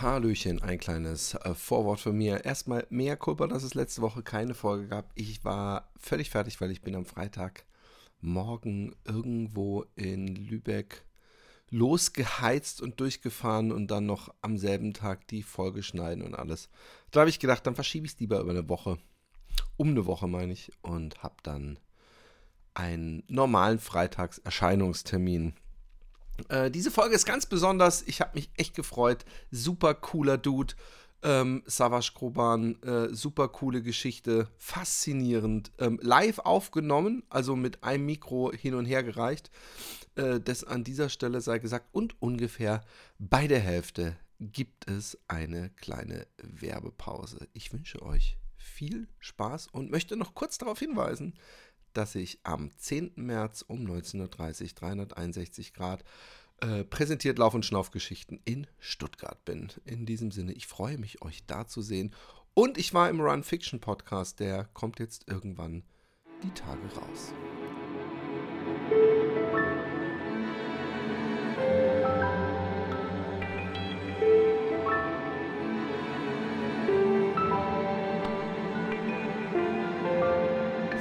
Hallöchen, ein kleines äh, Vorwort von mir. Erstmal mehr Kulpa, dass es letzte Woche keine Folge gab. Ich war völlig fertig, weil ich bin am Freitagmorgen irgendwo in Lübeck losgeheizt und durchgefahren und dann noch am selben Tag die Folge schneiden und alles. Da habe ich gedacht, dann verschiebe ich es lieber über eine Woche. Um eine Woche meine ich. Und habe dann einen normalen Freitagserscheinungstermin. Äh, diese Folge ist ganz besonders. Ich habe mich echt gefreut. Super cooler Dude. Ähm, Savas Groban, äh, super coole Geschichte, faszinierend. Ähm, live aufgenommen, also mit einem Mikro hin und her gereicht. Äh, das an dieser Stelle sei gesagt. Und ungefähr bei der Hälfte gibt es eine kleine Werbepause. Ich wünsche euch viel Spaß und möchte noch kurz darauf hinweisen, dass ich am 10. März um 19.30 Uhr 361 Grad äh, präsentiert Lauf- und Schnaufgeschichten in Stuttgart bin. In diesem Sinne, ich freue mich, euch da zu sehen. Und ich war im Run Fiction Podcast, der kommt jetzt irgendwann die Tage raus.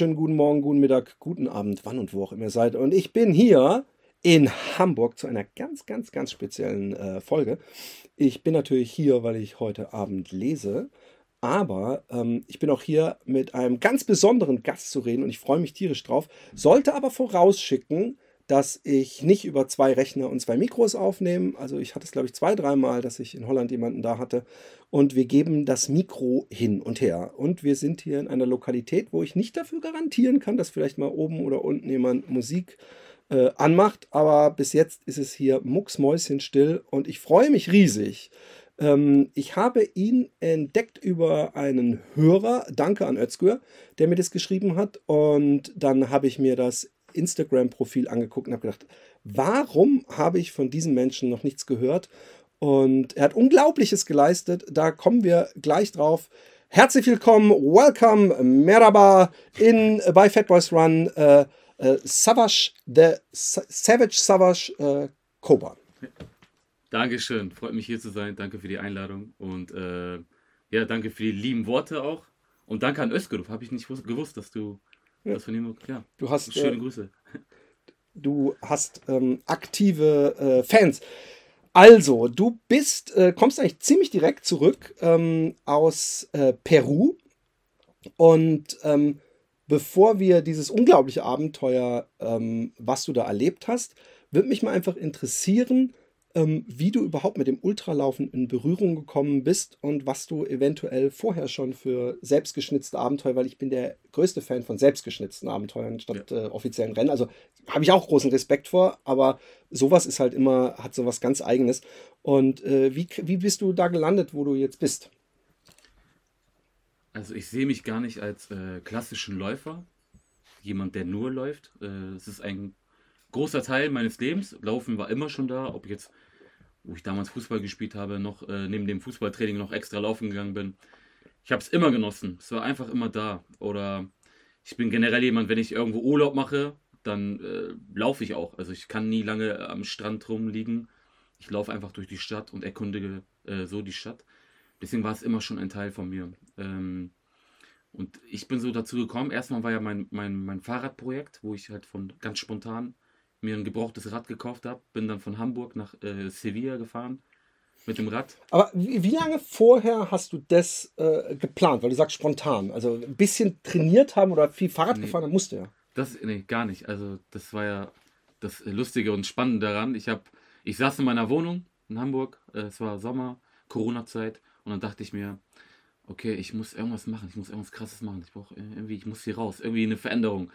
Wunderschönen guten Morgen, guten Mittag, guten Abend, wann und wo auch immer ihr seid. Und ich bin hier in Hamburg zu einer ganz, ganz, ganz speziellen äh, Folge. Ich bin natürlich hier, weil ich heute Abend lese. Aber ähm, ich bin auch hier mit einem ganz besonderen Gast zu reden und ich freue mich tierisch drauf. Sollte aber vorausschicken, dass ich nicht über zwei Rechner und zwei Mikros aufnehme. Also ich hatte es, glaube ich, zwei, dreimal, dass ich in Holland jemanden da hatte. Und wir geben das Mikro hin und her. Und wir sind hier in einer Lokalität, wo ich nicht dafür garantieren kann, dass vielleicht mal oben oder unten jemand Musik äh, anmacht. Aber bis jetzt ist es hier mucksmäuschenstill und ich freue mich riesig. Ähm, ich habe ihn entdeckt über einen Hörer, danke an Özgür, der mir das geschrieben hat. Und dann habe ich mir das Instagram-Profil angeguckt und habe gedacht, warum habe ich von diesem Menschen noch nichts gehört? Und er hat Unglaubliches geleistet. Da kommen wir gleich drauf. Herzlich willkommen, welcome, merhaba in bei Fat Boys Run, äh, äh, Savage, the Savage Savage äh, Koban. Dankeschön, freut mich hier zu sein. Danke für die Einladung und äh, ja, danke für die lieben Worte auch. Und danke an Özgür, habe ich nicht gewusst, dass du ja. Das von ihm, ja. Du hast, Schöne äh, Grüße. Du hast ähm, aktive äh, Fans. Also, du bist, äh, kommst eigentlich ziemlich direkt zurück ähm, aus äh, Peru. Und ähm, bevor wir dieses unglaubliche Abenteuer, ähm, was du da erlebt hast, würde mich mal einfach interessieren, ähm, wie du überhaupt mit dem Ultralaufen in Berührung gekommen bist und was du eventuell vorher schon für selbstgeschnitzte Abenteuer, weil ich bin der größte Fan von selbstgeschnitzten Abenteuern statt ja. äh, offiziellen Rennen. Also habe ich auch großen Respekt vor, aber sowas ist halt immer, hat sowas ganz Eigenes. Und äh, wie, wie bist du da gelandet, wo du jetzt bist? Also ich sehe mich gar nicht als äh, klassischen Läufer, jemand, der nur läuft. Äh, es ist ein großer Teil meines Lebens. Laufen war immer schon da, ob jetzt, wo ich damals Fußball gespielt habe, noch äh, neben dem Fußballtraining noch extra laufen gegangen bin. Ich habe es immer genossen. Es war einfach immer da. Oder ich bin generell jemand, wenn ich irgendwo Urlaub mache, dann äh, laufe ich auch. Also ich kann nie lange am Strand rumliegen. Ich laufe einfach durch die Stadt und erkundige äh, so die Stadt. Deswegen war es immer schon ein Teil von mir. Ähm, und ich bin so dazu gekommen. Erstmal war ja mein, mein, mein Fahrradprojekt, wo ich halt von ganz spontan mir ein gebrauchtes Rad gekauft habe, bin dann von Hamburg nach äh, Sevilla gefahren mit dem Rad. Aber wie, wie lange vorher hast du das äh, geplant? Weil du sagst spontan. Also ein bisschen trainiert haben oder viel Fahrrad nee, gefahren, dann musste ja. Das, nee, gar nicht. Also das war ja das Lustige und Spannende daran. Ich, hab, ich saß in meiner Wohnung in Hamburg, äh, es war Sommer, Corona-Zeit und dann dachte ich mir, okay, ich muss irgendwas machen, ich muss irgendwas Krasses machen. Ich brauche irgendwie, ich muss hier raus, irgendwie eine Veränderung.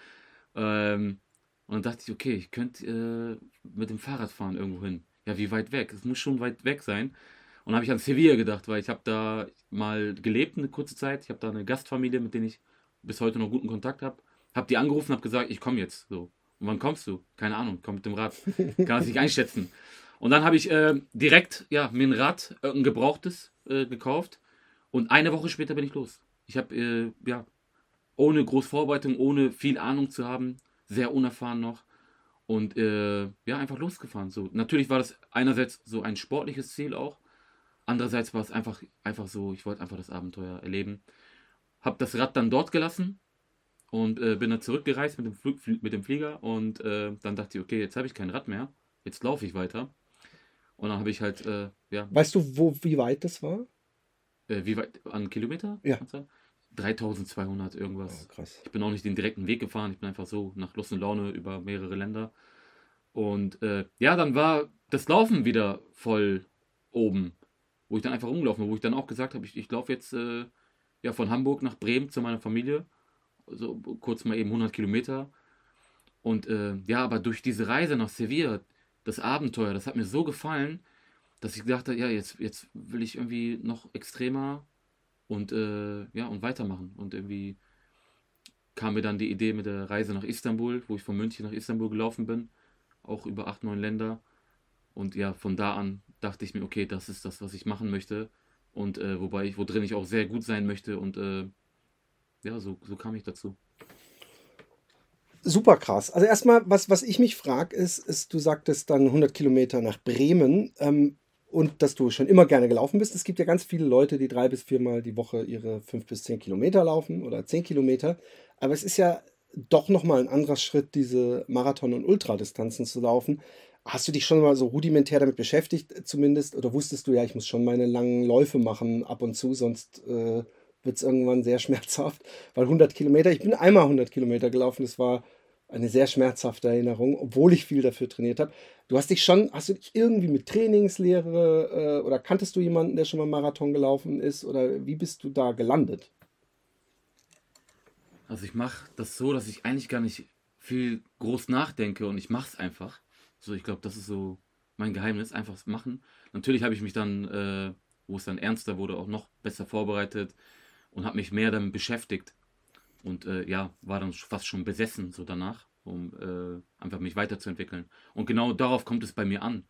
Ähm, Und dann dachte ich, okay, ich könnte äh, mit dem Fahrrad fahren irgendwo hin. Ja, wie weit weg? Es muss schon weit weg sein. Und habe ich an Sevilla gedacht, weil ich habe da mal gelebt eine kurze Zeit. Ich habe da eine Gastfamilie, mit denen ich bis heute noch guten Kontakt habe. Habe die angerufen, habe gesagt, ich komme jetzt. So. Und wann kommst du? Keine Ahnung, komm mit dem Rad. Kann es nicht einschätzen. Und dann habe ich äh, direkt ja, mir ein Rad, äh, ein gebrauchtes, äh, gekauft. Und eine Woche später bin ich los. Ich habe, äh, ja, ohne groß Vorbereitung, ohne viel Ahnung zu haben, sehr unerfahren noch. Und äh, ja, einfach losgefahren. So. Natürlich war das einerseits so ein sportliches Ziel auch. Andererseits war es einfach, einfach so, ich wollte einfach das Abenteuer erleben. Hab das Rad dann dort gelassen und äh, bin dann zurückgereist mit dem, Flug, mit dem Flieger und äh, dann dachte ich, okay, jetzt habe ich kein Rad mehr, jetzt laufe ich weiter. Und dann habe ich halt, äh, ja. Weißt du, wo, wie weit das war? Äh, wie weit? An Kilometer? Ja. 3200 irgendwas. Oh, krass. Ich bin auch nicht den direkten Weg gefahren, ich bin einfach so nach Lust und Laune über mehrere Länder. Und äh, ja, dann war das Laufen wieder voll oben wo ich dann einfach rumgelaufen bin, wo ich dann auch gesagt habe, ich, ich laufe jetzt äh, ja, von Hamburg nach Bremen zu meiner Familie, so kurz mal eben 100 Kilometer. Und äh, ja, aber durch diese Reise nach Sevilla, das Abenteuer, das hat mir so gefallen, dass ich gedacht habe, ja, jetzt, jetzt will ich irgendwie noch extremer und äh, ja, und weitermachen. Und irgendwie kam mir dann die Idee mit der Reise nach Istanbul, wo ich von München nach Istanbul gelaufen bin, auch über acht, neun Länder. Und ja, von da an dachte ich mir, okay, das ist das, was ich machen möchte. Und äh, wobei ich, wo drin ich auch sehr gut sein möchte. Und äh, ja, so, so kam ich dazu. Super krass. Also erstmal, was, was ich mich frage, ist, ist, du sagtest dann 100 Kilometer nach Bremen ähm, und dass du schon immer gerne gelaufen bist. Es gibt ja ganz viele Leute, die drei bis viermal die Woche ihre fünf bis zehn Kilometer laufen oder zehn Kilometer. Aber es ist ja doch nochmal ein anderer Schritt, diese Marathon- und Ultradistanzen zu laufen. Hast du dich schon mal so rudimentär damit beschäftigt, zumindest? Oder wusstest du ja, ich muss schon meine langen Läufe machen ab und zu, sonst äh, wird es irgendwann sehr schmerzhaft. Weil 100 Kilometer, ich bin einmal 100 Kilometer gelaufen, das war eine sehr schmerzhafte Erinnerung, obwohl ich viel dafür trainiert habe. Du hast dich schon, hast du dich irgendwie mit Trainingslehre äh, oder kanntest du jemanden, der schon mal Marathon gelaufen ist? Oder wie bist du da gelandet? Also ich mache das so, dass ich eigentlich gar nicht viel groß nachdenke und ich mache es einfach. So, ich glaube, das ist so mein Geheimnis, einfach machen. Natürlich habe ich mich dann, äh, wo es dann ernster wurde, auch noch besser vorbereitet und habe mich mehr damit beschäftigt. Und äh, ja, war dann fast schon besessen so danach, um äh, einfach mich weiterzuentwickeln. Und genau darauf kommt es bei mir an,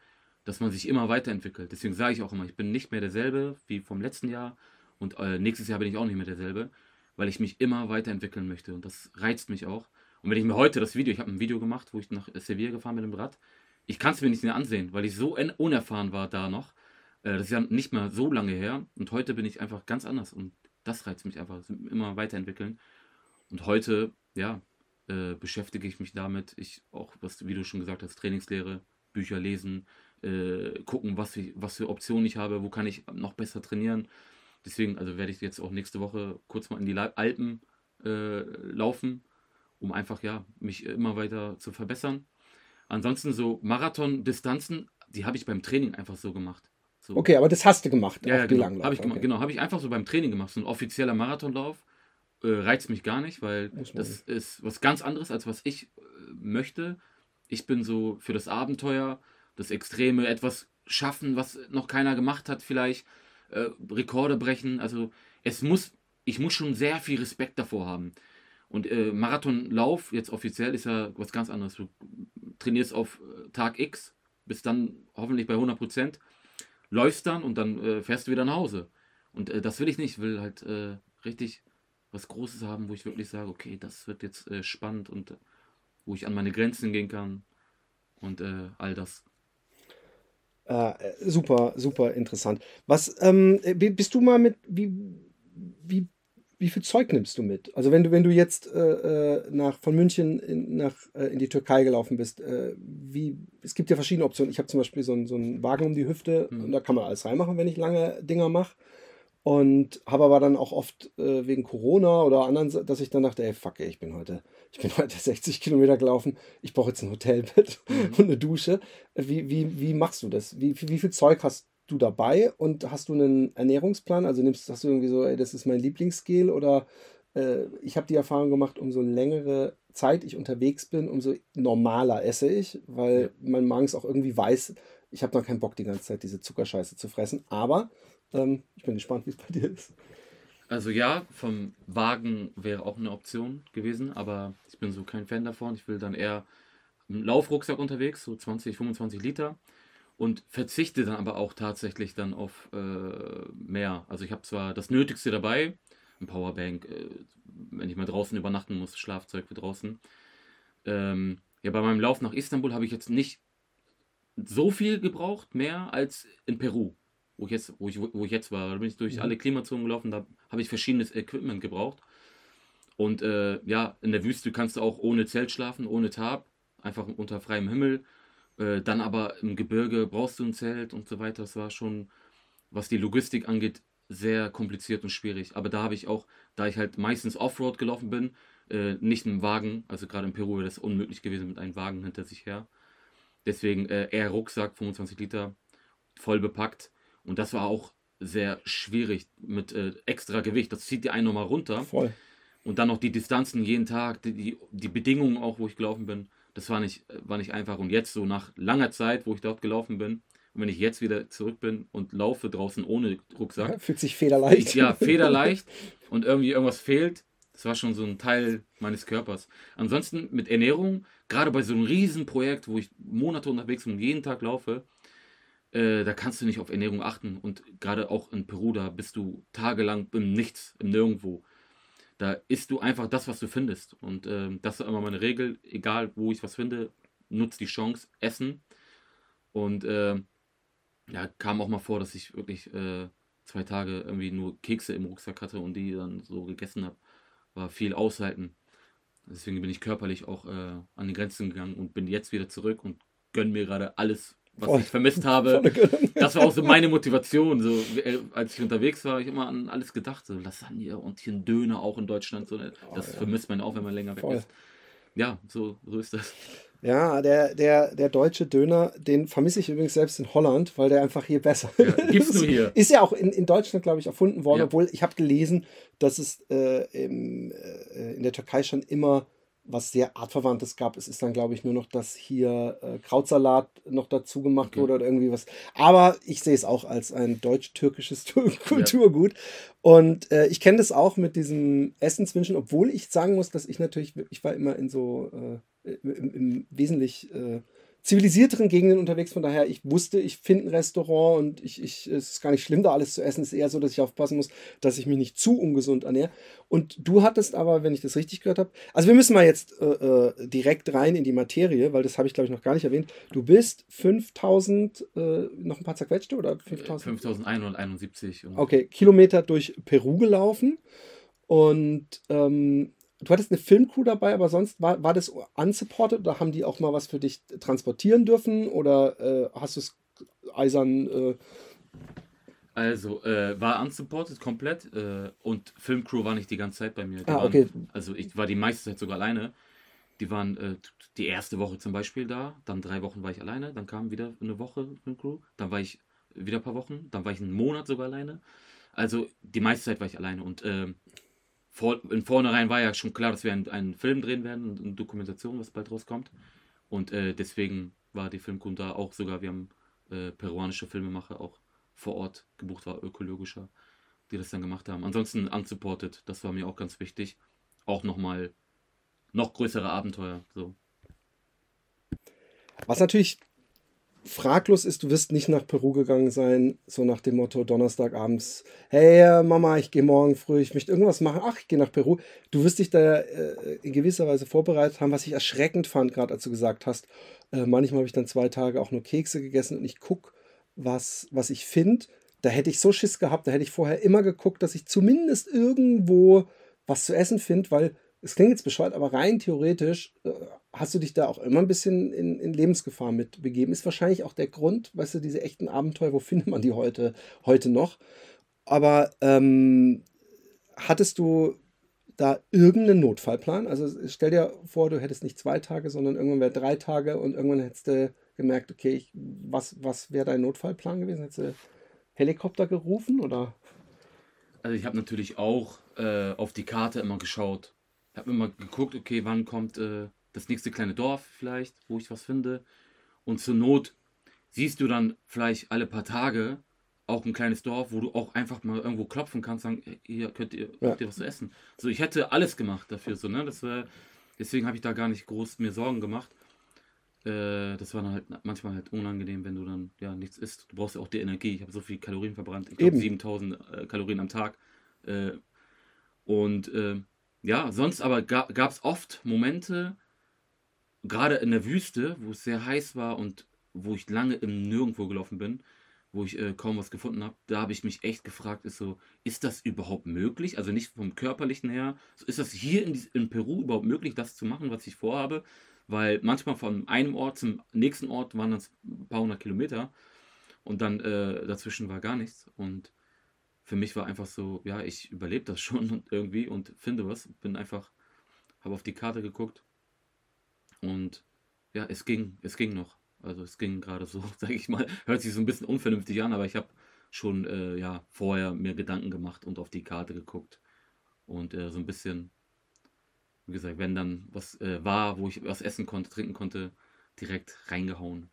dass man sich immer weiterentwickelt. Deswegen sage ich auch immer, ich bin nicht mehr derselbe wie vom letzten Jahr und äh, nächstes Jahr bin ich auch nicht mehr derselbe, weil ich mich immer weiterentwickeln möchte und das reizt mich auch. Und wenn ich mir heute das Video, ich habe ein Video gemacht, wo ich nach Sevilla gefahren bin mit dem Rad, ich kann es mir nicht mehr ansehen, weil ich so unerfahren war da noch. Äh, das ist ja nicht mehr so lange her. Und heute bin ich einfach ganz anders. Und das reizt mich einfach. Immer weiterentwickeln. Und heute, ja, äh, beschäftige ich mich damit. Ich auch, was, wie du schon gesagt hast, Trainingslehre, Bücher lesen, äh, gucken, was, ich, was für Optionen ich habe, wo kann ich noch besser trainieren. Deswegen, also werde ich jetzt auch nächste Woche kurz mal in die Alpen äh, laufen, um einfach ja mich immer weiter zu verbessern. Ansonsten so Marathon-Distanzen, die habe ich beim Training einfach so gemacht. So. Okay, aber das hast du gemacht. Ja, ja genau. Habe ich gemacht. Genau, habe ich einfach so beim Training gemacht. So ein offizieller Marathonlauf äh, reizt mich gar nicht, weil das ist was ganz anderes, als was ich äh, möchte. Ich bin so für das Abenteuer, das Extreme, etwas schaffen, was noch keiner gemacht hat, vielleicht äh, Rekorde brechen. Also es muss, ich muss schon sehr viel Respekt davor haben. Und äh, Marathonlauf, jetzt offiziell, ist ja was ganz anderes. Du trainierst auf äh, Tag X, bist dann hoffentlich bei 100 Prozent, läufst dann und dann äh, fährst du wieder nach Hause. Und das will ich nicht. Ich will halt richtig was Großes haben, wo ich wirklich sage, okay, das wird jetzt äh, spannend und wo ich an meine Grenzen gehen kann und all das. super, super interessant. Was ähm, bist du mal mit, wie, wie wie viel Zeug nimmst du mit? Also wenn du, wenn du jetzt äh, äh, nach, von München in, nach, äh, in die Türkei gelaufen bist, äh, wie, es gibt ja verschiedene Optionen. Ich habe zum Beispiel so, einen, so einen Wagen um die Hüfte mhm. und da kann man alles reinmachen, wenn ich lange Dinger mache. Und habe aber dann auch oft äh, wegen Corona oder anderen, dass ich dann dachte, ey, fuck, ey, ich bin heute, ich bin heute 60 Kilometer gelaufen, ich brauche jetzt ein Hotelbett mhm. und eine Dusche. Wie, wie, wie machst du das? Wie, wie viel Zeug hast du dabei und hast du einen Ernährungsplan? Also nimmst, hast du irgendwie so, ey, das ist mein Lieblingsgel oder äh, ich habe die Erfahrung gemacht, umso längere Zeit ich unterwegs bin, umso normaler esse ich, weil ja. mein Magen es auch irgendwie weiß, ich habe noch keinen Bock, die ganze Zeit diese Zuckerscheiße zu fressen. Aber ähm, ich bin gespannt, wie es bei dir ist. Also ja, vom Wagen wäre auch eine Option gewesen, aber ich bin so kein Fan davon. Ich will dann eher im Laufrucksack unterwegs, so 20, 25 Liter und verzichte dann aber auch tatsächlich dann auf äh, mehr. Also ich habe zwar das Nötigste dabei, ein Powerbank, äh, wenn ich mal draußen übernachten muss, Schlafzeug für draußen. Ähm, ja, bei meinem Lauf nach Istanbul habe ich jetzt nicht so viel gebraucht, mehr als in Peru wo ich jetzt, wo ich, wo ich jetzt war. Da bin ich durch mhm. alle Klimazonen gelaufen, da habe ich verschiedenes Equipment gebraucht. Und äh, ja, in der Wüste kannst du auch ohne Zelt schlafen, ohne Tab, einfach unter freiem Himmel. Äh, dann aber im Gebirge brauchst du ein Zelt und so weiter. Das war schon, was die Logistik angeht, sehr kompliziert und schwierig. Aber da habe ich auch, da ich halt meistens Offroad gelaufen bin, äh, nicht einen Wagen, also gerade in Peru wäre das unmöglich gewesen mit einem Wagen hinter sich her. Deswegen äh, eher Rucksack, 25 Liter, voll bepackt. Und das war auch sehr schwierig mit äh, extra Gewicht. Das zieht die einen nochmal runter. Voll. Und dann noch die Distanzen jeden Tag, die, die, die, Bedingungen auch, wo ich gelaufen bin. Das war nicht, war nicht einfach. Und jetzt so nach langer Zeit, wo ich dort gelaufen bin, und wenn ich jetzt wieder zurück bin und laufe draußen ohne Rucksack. Ja, fühlt sich federleicht. Ich, ja, federleicht. und irgendwie irgendwas fehlt. Das war schon so ein Teil meines Körpers. Ansonsten mit Ernährung, gerade bei so einem Riesenprojekt, wo ich Monate unterwegs bin und jeden Tag laufe, äh, da kannst du nicht auf Ernährung achten. Und gerade auch in Peru, da bist du tagelang im Nichts, im Nirgendwo. Da isst du einfach das, was du findest. Und äh, das ist immer meine Regel. Egal, wo ich was finde, nutzt die Chance, essen. Und äh, ja, kam auch mal vor, dass ich wirklich äh, zwei Tage irgendwie nur Kekse im Rucksack hatte und die dann so gegessen habe. War viel aushalten. Deswegen bin ich körperlich auch äh, an die Grenzen gegangen und bin jetzt wieder zurück und gönne mir gerade alles, was Voll. ich vermisst habe. Das war auch so meine Motivation. So, äh, als ich unterwegs war, habe ich immer an alles gedacht. So Lasagne und hier ein Döner auch in Deutschland. So, das oh, ja. vermisst man auch, wenn man länger Voll. weg ist. Ja, so, so ist das. Ja, der, der, der deutsche Döner, den vermisse ich übrigens selbst in Holland, weil der einfach hier besser ja, gibt's nur hier. Ist ja auch in, in Deutschland, glaube ich, erfunden worden, ja. obwohl ich habe gelesen, dass es äh, im, äh, in der Türkei schon immer was sehr artverwandtes gab. Es ist dann, glaube ich, nur noch, dass hier äh, Krautsalat noch dazu gemacht okay. wurde oder irgendwie was. Aber ich sehe es auch als ein deutsch-türkisches Kulturgut. Ja. Und äh, ich kenne das auch mit diesem Essenswünschen, obwohl ich sagen muss, dass ich natürlich, ich war immer in so äh, im, im wesentlich äh, zivilisierteren Gegenden unterwegs. Von daher, ich wusste, ich finde ein Restaurant und ich, ich, es ist gar nicht schlimm, da alles zu essen. Es ist eher so, dass ich aufpassen muss, dass ich mich nicht zu ungesund ernähre. Und du hattest aber, wenn ich das richtig gehört habe, also wir müssen mal jetzt äh, äh direkt rein in die Materie, weil das habe ich, glaube ich, noch gar nicht erwähnt. Du bist 5000, äh, noch ein paar zerquetschte oder 5000? 5171. Okay, Kilometer durch Peru gelaufen. Und ähm, du hattest eine Filmcrew dabei, aber sonst war, war das unsupported oder haben die auch mal was für dich transportieren dürfen oder äh, hast du es eisern. Äh also äh, war unsupported komplett äh, und Filmcrew war nicht die ganze Zeit bei mir. Die ah, waren, okay. Also ich war die meiste Zeit sogar alleine. Die waren äh, die erste Woche zum Beispiel da, dann drei Wochen war ich alleine, dann kam wieder eine Woche Filmcrew, dann war ich wieder ein paar Wochen, dann war ich einen Monat sogar alleine. Also die meiste Zeit war ich alleine und ähm, vor, in vornherein war ja schon klar, dass wir einen, einen Film drehen werden, eine Dokumentation, was bald rauskommt. Und äh, deswegen war die Filmkunde da auch sogar, wir haben äh, peruanische Filmemacher auch vor Ort gebucht, war ökologischer, die das dann gemacht haben. Ansonsten unsupported, das war mir auch ganz wichtig. Auch nochmal noch größere Abenteuer. So. Was natürlich fraglos ist, du wirst nicht nach Peru gegangen sein, so nach dem Motto Donnerstagabends, hey Mama, ich gehe morgen früh, ich möchte irgendwas machen, ach, ich gehe nach Peru. Du wirst dich da äh, in gewisser Weise vorbereitet haben, was ich erschreckend fand, gerade als du gesagt hast, äh, manchmal habe ich dann zwei Tage auch nur Kekse gegessen und ich gucke, was, was ich finde. Da hätte ich so Schiss gehabt, da hätte ich vorher immer geguckt, dass ich zumindest irgendwo was zu essen finde, weil es klingt jetzt bescheuert, aber rein theoretisch äh, hast du dich da auch immer ein bisschen in, in, Lebensgefahr mit begeben. Ist wahrscheinlich auch der Grund, weißt du, diese echten Abenteuer, wo findet man die heute, heute noch? Aber ähm, hattest du da irgendeinen Notfallplan? Also stell dir vor, du hättest nicht zwei Tage, sondern irgendwann wäre drei Tage und irgendwann hättest du gemerkt, okay, ich, was, was wäre dein Notfallplan gewesen? Hättest du Helikopter gerufen oder? Also ich habe natürlich auch äh, auf die Karte immer geschaut, habe immer geguckt, okay, wann kommt äh, das nächste kleine Dorf vielleicht, wo ich was finde. Und zur Not siehst du dann vielleicht alle paar Tage auch ein kleines Dorf, wo du auch einfach mal irgendwo klopfen kannst, sagen, hier könnt ihr, ja. könnt ihr was zu essen. So, ich hätte alles gemacht dafür, so, ne? Das war, deswegen habe ich da gar nicht groß mir Sorgen gemacht. Äh, das war dann halt manchmal halt unangenehm, wenn du dann ja nichts isst. Du brauchst ja auch die Energie. Ich habe so viel Kalorien verbrannt. Ich glaube 7000 äh, Kalorien am Tag. Äh, und äh, ja, sonst aber gab es oft Momente, gerade in der Wüste, wo es sehr heiß war und wo ich lange im Nirgendwo gelaufen bin, wo ich äh, kaum was gefunden habe, da habe ich mich echt gefragt, ist so, ist das überhaupt möglich? Also nicht vom körperlichen her, ist das hier in, in, Peru überhaupt möglich, das zu machen, was ich vorhabe? Weil manchmal von einem Ort zum nächsten Ort waren das ein paar hundert Kilometer und dann äh, dazwischen war gar nichts. Und für mich war einfach so, ja, ich überlebe das schon irgendwie und finde was. Bin einfach, habe auf die Karte geguckt und ja, es ging, es ging noch. Also es ging gerade so, sage ich mal, hört sich so ein bisschen unvernünftig an, aber ich habe schon äh, ja, vorher mir Gedanken gemacht und auf die Karte geguckt. Und äh, so ein bisschen, wie gesagt, wenn dann was äh, war, wo ich was essen konnte, trinken konnte, direkt reingehauen.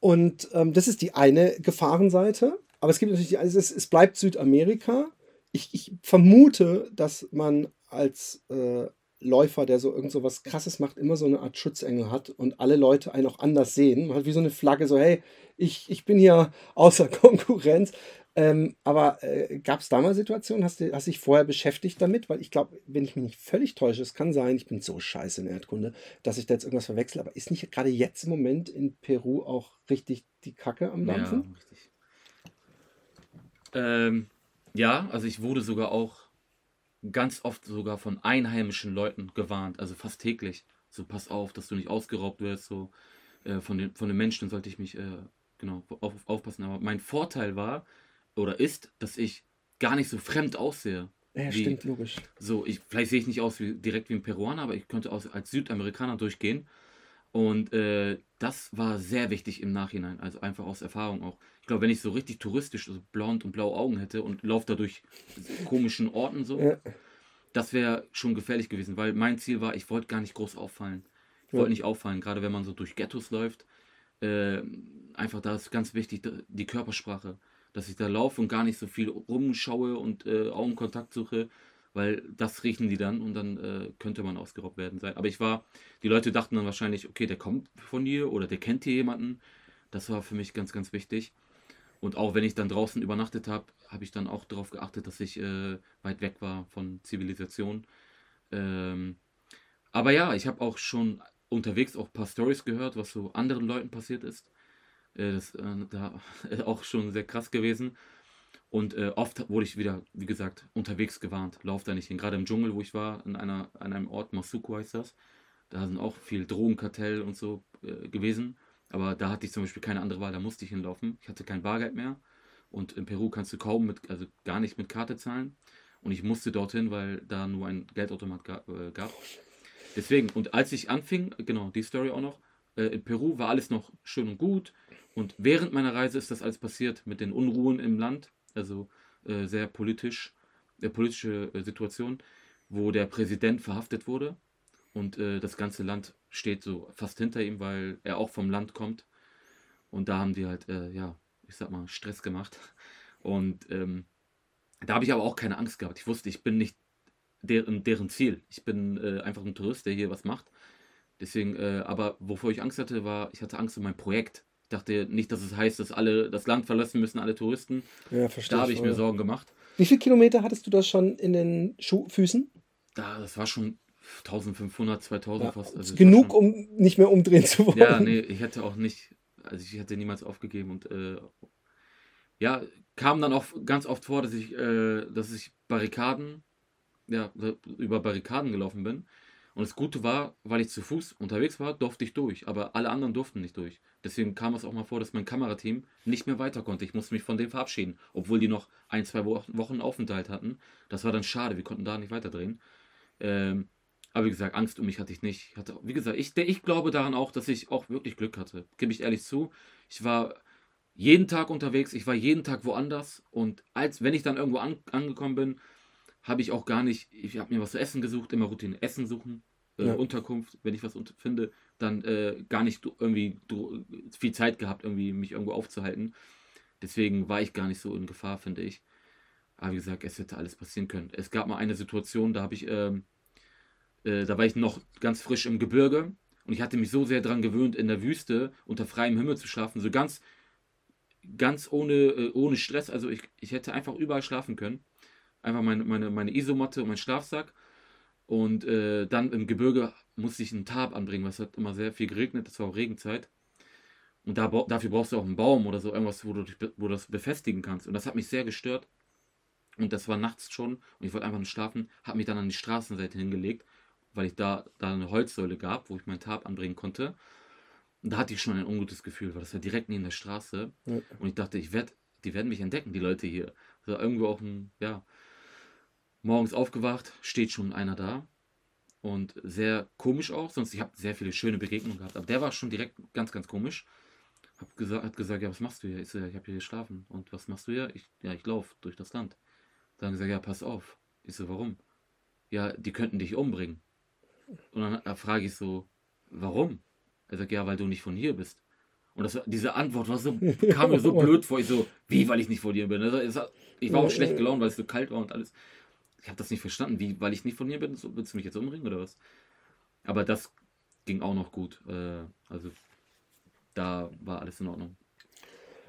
Und ähm, das ist die eine Gefahrenseite. Aber es gibt natürlich, die, also es, es bleibt Südamerika. Ich, ich vermute, dass man als äh, Läufer, der so irgend so was krasses macht, immer so eine Art Schutzengel hat und alle Leute einen auch anders sehen. Man hat wie so eine Flagge, so, hey, ich, ich bin hier außer Konkurrenz. Ähm, aber äh, gab es da mal Situationen, hast du hast dich vorher beschäftigt damit? Weil ich glaube, wenn ich mich nicht völlig täusche, es kann sein, ich bin so scheiße in Erdkunde, dass ich da jetzt irgendwas verwechsel, aber ist nicht gerade jetzt im Moment in Peru auch richtig die Kacke am Dampfen? Ja, richtig. Ähm, ja, also ich wurde sogar auch ganz oft sogar von einheimischen Leuten gewarnt, also fast täglich. So, pass auf, dass du nicht ausgeraubt wirst, so äh, von, den, von den Menschen sollte ich mich äh, genau auf, aufpassen. Aber mein Vorteil war oder ist, dass ich gar nicht so fremd aussehe. Ja, wie, stimmt, logisch. So, ich, vielleicht sehe ich nicht aus wie, direkt wie ein Peruaner, aber ich könnte aus, als Südamerikaner durchgehen. Und äh, das war sehr wichtig im Nachhinein, also einfach aus Erfahrung auch. Ich glaube, wenn ich so richtig touristisch, also blond und blaue Augen hätte und laufe da durch komischen Orten so, ja. das wäre schon gefährlich gewesen, weil mein Ziel war, ich wollte gar nicht groß auffallen. Ich ja. wollte nicht auffallen, gerade wenn man so durch Ghettos läuft. Äh, einfach da ist ganz wichtig die Körpersprache, dass ich da laufe und gar nicht so viel rumschaue und äh, Augenkontakt suche, weil das riechen die dann und dann äh, könnte man ausgeraubt werden sein. Aber ich war, die Leute dachten dann wahrscheinlich, okay, der kommt von hier oder der kennt hier jemanden. Das war für mich ganz, ganz wichtig. Und auch wenn ich dann draußen übernachtet habe, habe ich dann auch darauf geachtet, dass ich äh, weit weg war von Zivilisation. Ähm, aber ja, ich habe auch schon unterwegs auch ein paar Stories gehört, was so anderen Leuten passiert ist. Äh, das äh, da auch schon sehr krass gewesen. Und äh, oft wurde ich wieder, wie gesagt, unterwegs gewarnt. Lauf da nicht hin. Gerade im Dschungel, wo ich war, in einer, an einem Ort, Masuku heißt das. Da sind auch viel Drogenkartell und so äh, gewesen. Aber da hatte ich zum Beispiel keine andere Wahl, da musste ich hinlaufen. Ich hatte kein Bargeld mehr. Und in Peru kannst du kaum mit, also gar nicht mit Karte zahlen. Und ich musste dorthin, weil da nur ein Geldautomat äh, gab. Deswegen, und als ich anfing, genau, die Story auch noch, äh, in Peru war alles noch schön und gut. Und während meiner Reise ist das alles passiert mit den Unruhen im Land also äh, sehr politisch, äh, politische äh, Situation, wo der Präsident verhaftet wurde und äh, das ganze Land steht so fast hinter ihm, weil er auch vom Land kommt. Und da haben die halt, äh, ja, ich sag mal, Stress gemacht. Und ähm, da habe ich aber auch keine Angst gehabt. Ich wusste, ich bin nicht deren, deren Ziel. Ich bin äh, einfach ein Tourist, der hier was macht. Deswegen, aber wovor ich Angst hatte, war, ich hatte Angst um mein Projekt dachte nicht, dass es heißt, dass alle das Land verlassen müssen, alle Touristen. Ja, verstehe. Da habe ich mir Sorgen gemacht. Wie viele Kilometer hattest du da schon in den Schuh Füßen? Da, das war schon 1500, 2000 ja, fast. Also genug, schon, um nicht mehr umdrehen zu wollen. Ja, nee, ich hätte auch nicht, also ich hätte niemals aufgegeben und äh, ja, kam dann auch ganz oft vor, dass ich, äh, dass ich Barrikaden, ja, über Barrikaden gelaufen bin. Und das Gute war, weil ich zu Fuß unterwegs war, durfte ich durch, aber alle anderen durften nicht durch. Deswegen kam es auch mal vor, dass mein Kamerateam nicht mehr weiter konnte. Ich musste mich von dem verabschieden, obwohl die noch ein, zwei Wochen Aufenthalt hatten. Das war dann schade, wir konnten da nicht weiterdrehen. Ähm, aber wie gesagt, Angst um mich hatte ich nicht. Ich hatte, wie gesagt, ich, ich glaube daran auch, dass ich auch wirklich Glück hatte. Gebe ich ehrlich zu. Ich war jeden Tag unterwegs, ich war jeden Tag woanders. Und als wenn ich dann irgendwo an, angekommen bin, habe ich auch gar nicht, ich habe mir was zu essen gesucht, immer Routine Essen suchen, äh, Ja. Unterkunft, wenn ich was finde, dann äh, gar nicht irgendwie viel Zeit gehabt, irgendwie mich irgendwo aufzuhalten. Deswegen war ich gar nicht so in Gefahr, finde ich. Aber wie gesagt, es hätte alles passieren können. Es gab mal eine Situation, da habe ich, ähm, äh, da war ich noch ganz frisch im Gebirge und ich hatte mich so sehr daran gewöhnt, in der Wüste unter freiem Himmel zu schlafen, so ganz, ganz ohne, äh, ohne Stress. Also ich, ich hätte einfach überall schlafen können. Einfach meine, meine, meine Isomatte und mein Schlafsack. Und äh, dann im Gebirge musste ich einen Tarp anbringen, weil es hat immer sehr viel geregnet, das war auch Regenzeit. Und da, dafür brauchst du auch einen Baum oder so, irgendwas, wo du, dich wo du das befestigen kannst. Und das hat mich sehr gestört. Und das war nachts schon. Und ich wollte einfach nur schlafen, habe mich dann an die Straßenseite hingelegt, weil ich da, da eine Holzsäule gab, wo ich meinen Tarp anbringen konnte. Und da hatte ich schon ein ungutes Gefühl, weil das war direkt neben der Straße. Ja. Und ich dachte, ich werd, die werden mich entdecken, die Leute hier. Also irgendwo auch ein, ja, morgens aufgewacht, steht schon einer da. Und sehr komisch auch, sonst ich habe sehr viele schöne Begegnungen gehabt. Aber der war schon direkt ganz, ganz komisch. Hab gesagt, hat gesagt, ja, was machst du hier? Ich so, ja, ich habe hier geschlafen. Und was machst du hier? Ich, ja, ich laufe durch das Land. Dann gesagt, ja, pass auf. Ich so, warum? Ja, die könnten dich umbringen. Und dann äh, frage ich so, warum? Er sagt, ja, weil du nicht von hier bist. Und das, diese Antwort war so, kam mir so blöd vor. Ich so, wie, weil ich nicht von hier bin? Also, ich war auch schlecht gelaunt, weil es so kalt war und alles. Ich habe das nicht verstanden. Wie, weil ich nicht von hier bin? So, willst du mich jetzt umbringen oder was? Aber das ging auch noch gut. Äh, also, da war alles in Ordnung.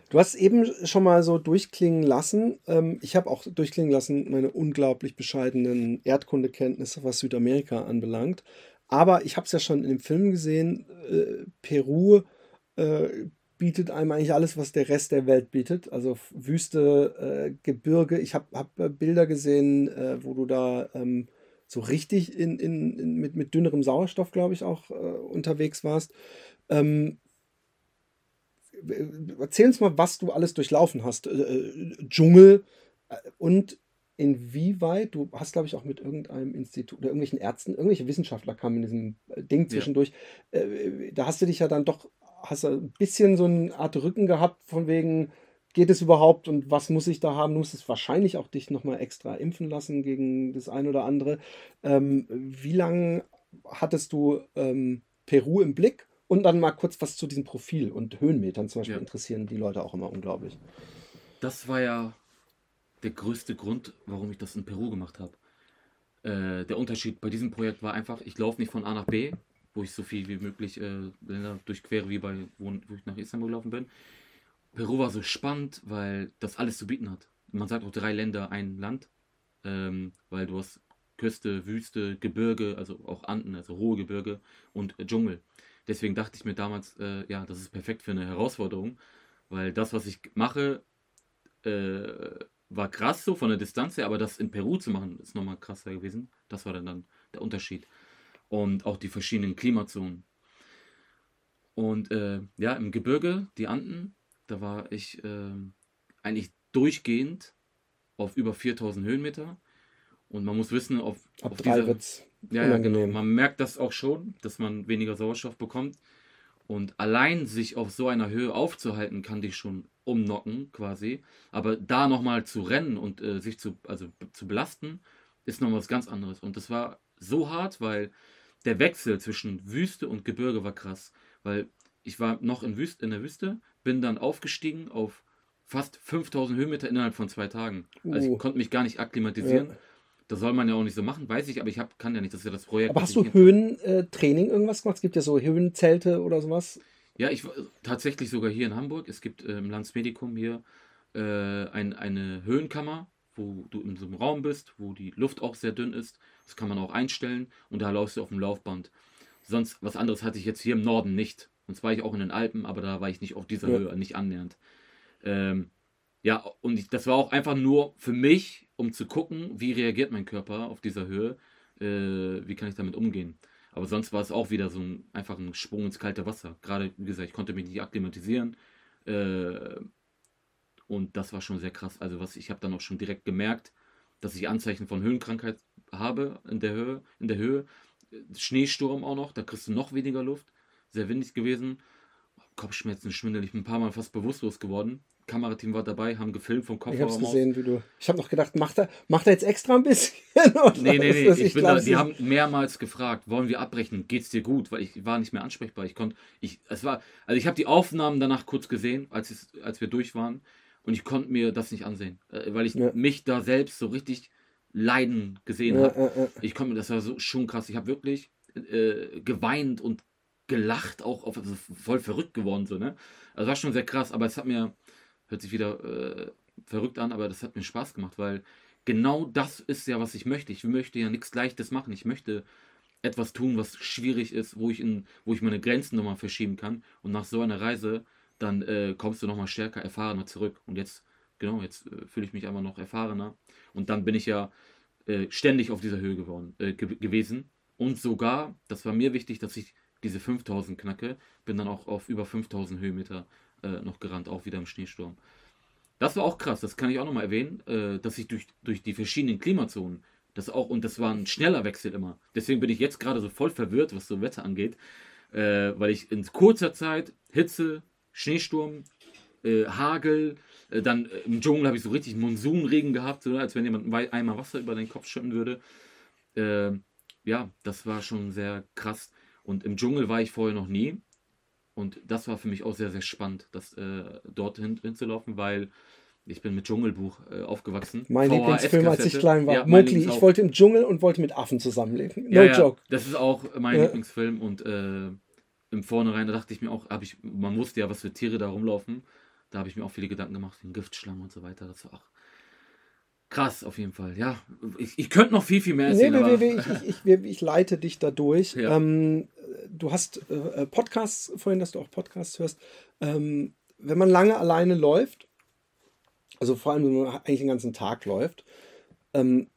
Du hast eben schon mal so durchklingen lassen. Ähm, ich habe auch durchklingen lassen meine unglaublich bescheidenen Erdkundekenntnisse, was Südamerika anbelangt. Aber ich habe es ja schon in dem Film gesehen. Äh, Peru äh, bietet einem eigentlich alles, was der Rest der Welt bietet. Also Wüste, äh, Gebirge. Ich habe hab äh, Bilder gesehen, äh, wo du da ähm, so richtig in, in, in, mit, mit dünnerem Sauerstoff, glaube ich, auch äh, unterwegs warst. Ähm, erzähl uns mal, was du alles durchlaufen hast. Äh, äh, Dschungel und inwieweit, du hast, glaube ich, auch mit irgendeinem Institut oder irgendwelchen Ärzten, irgendwelche Wissenschaftler kamen in diesem Ding zwischendurch. Äh, da hast du dich ja dann doch, hast du ein bisschen so eine Art Rücken gehabt, von wegen, geht es überhaupt und was muss ich da haben? Du musstest wahrscheinlich auch dich nochmal extra impfen lassen gegen das ein oder andere. Ähm, wie lange hattest du ähm, Peru im Blick? Und dann mal kurz was zu diesem Profil und Höhenmetern zum Beispiel Ja. interessieren die Leute auch immer unglaublich. Das war ja der größte Grund, warum ich das in Peru gemacht habe. Äh, der Unterschied bei diesem Projekt war einfach, ich laufe nicht von A nach B, wo ich so viel wie möglich äh, Länder durchquere, wie bei, wo, wo ich nach Istanbul gelaufen bin. Peru war so spannend, weil das alles zu bieten hat. Man sagt auch drei Länder, ein Land, ähm, weil du hast Küste, Wüste, Gebirge, also auch Anden, also hohe Gebirge und äh, Dschungel. Deswegen dachte ich mir damals, äh, ja, das ist perfekt für eine Herausforderung, weil das, was ich mache, äh, war krass so von der Distanz her, aber das in Peru zu machen, ist nochmal krasser gewesen. Das war dann, dann der Unterschied. Und auch die verschiedenen Klimazonen. Und äh, ja, im Gebirge, die Anden, da war ich äh, eigentlich durchgehend auf über 4000 Höhenmeter. Und man muss wissen, auf, Ab auf drei wird's ja, ja, genau. Man merkt das auch schon, dass man weniger Sauerstoff bekommt. Und allein sich auf so einer Höhe aufzuhalten, kann dich schon umnocken quasi. Aber da nochmal zu rennen und äh, sich zu, also, zu belasten, ist nochmal was ganz anderes. Und das war so hart, weil der Wechsel zwischen Wüste und Gebirge war krass. Weil ich war noch in, Wüste, in der Wüste, bin dann aufgestiegen auf fast 5000 Höhenmeter innerhalb von zwei Tagen. Also Uh. ich konnte mich gar nicht akklimatisieren. Ja. Das soll man ja auch nicht so machen, weiß ich, aber ich hab, kann ja nicht. Das ist ja das Projekt. Aber hast du Höhentraining irgendwas gemacht? Es gibt ja so Höhenzelte oder sowas. Ja, ich war tatsächlich sogar hier in Hamburg. Es gibt äh, im Landsmedikum hier äh, ein, eine Höhenkammer, wo du in so einem Raum bist, wo die Luft auch sehr dünn ist. Das kann man auch einstellen und da laufst du auf dem Laufband. Sonst was anderes hatte ich jetzt hier im Norden nicht. Und zwar war ich auch in den Alpen, aber da war ich nicht auf dieser Ja. Höhe, nicht annähernd. Ähm, ja, und ich, das war auch einfach nur für mich, um zu gucken, wie reagiert mein Körper auf dieser Höhe, äh, wie kann ich damit umgehen. Aber sonst war es auch wieder so ein, einfach ein Sprung ins kalte Wasser. Gerade, wie gesagt, ich konnte mich nicht akklimatisieren. Äh, und das war schon sehr krass. Also was ich habe dann auch schon direkt gemerkt, dass ich Anzeichen von Höhenkrankheit habe in der Höhe. In der Höhe. Schneesturm auch noch, da kriegst du noch weniger Luft. Sehr windig gewesen. Kopfschmerzen, schwindelig, ein paar Mal fast bewusstlos geworden. Kamerateam war dabei, haben gefilmt vom Ich Kofferraum es aus. gesehen, wie du. Ich habe noch gedacht, macht er, macht er jetzt extra ein bisschen? Nee, nee, nee. das- Ich bin glaub, da, die haben mehrmals gefragt, wollen wir abbrechen? Geht's dir gut? Weil ich war nicht mehr ansprechbar. Ich konnte, ich, es war, also ich habe die Aufnahmen danach kurz gesehen, als, als wir durch waren. Und ich konnte mir das nicht ansehen, äh, weil ich Ja. mich da selbst so richtig leiden gesehen Ja, habe. Ich konnte mir, das war so schon krass. Ich habe wirklich äh, geweint und gelacht, auch auf, also voll verrückt geworden, so, ne? Also war schon sehr krass, aber es hat mir, hört sich wieder äh, verrückt an, aber das hat mir Spaß gemacht, weil genau das ist ja, was ich möchte. Ich möchte ja nichts Leichtes machen. Ich möchte etwas tun, was schwierig ist, wo ich, in, wo ich meine Grenzen nochmal verschieben kann. Und nach so einer Reise, dann äh, kommst du nochmal stärker, erfahrener zurück. Und jetzt, genau, jetzt äh, fühle ich mich einfach noch erfahrener. Und dann bin ich ja äh, ständig auf dieser Höhe geworden, äh, ge gewesen. Und sogar, das war mir wichtig, dass ich diese 5000 knacke, bin dann auch auf über 5000 Höhenmeter äh, noch gerannt, auch wieder im Schneesturm. Das war auch krass, das kann ich auch nochmal erwähnen, äh, dass ich durch, durch die verschiedenen Klimazonen, das auch, und das war ein schneller Wechsel immer. Deswegen bin ich jetzt gerade so voll verwirrt, was so Wetter angeht, weil ich in kurzer Zeit Hitze, Schneesturm, äh, Hagel, äh, dann äh, im Dschungel habe ich so richtig Monsunregen gehabt, so, als wenn jemand ein Wei- Eimer Wasser über den Kopf schütten würde. Äh, ja, das war schon sehr krass. Und im Dschungel war ich vorher noch nie. Und das war für mich auch sehr, sehr spannend, das äh, dorthin hinzulaufen, weil ich bin mit Dschungelbuch äh, aufgewachsen. Mein Lieblingsfilm, als ich klein war. Ja, Mowgli. Ich wollte im Dschungel und wollte mit Affen zusammenleben. No ja, ja, joke. Das ist auch mein Ja. Lieblingsfilm und äh, im Vornherein, da dachte ich mir auch, hab ich, man wusste ja, was für Tiere da rumlaufen. Da habe ich mir auch viele Gedanken gemacht, wegen Giftschlangen und so weiter. Das war auch krass auf jeden Fall. Ja, ich, ich könnte noch viel, viel mehr Nee, erzählen. nee, aber, nee, nee, ich, ich, ich, ich leite dich da durch. Ja. Ähm, du hast äh, Podcasts, vorhin, dass du auch Podcasts hörst. Ähm, wenn man lange alleine läuft, also vor allem, wenn man eigentlich den ganzen Tag läuft, ähm,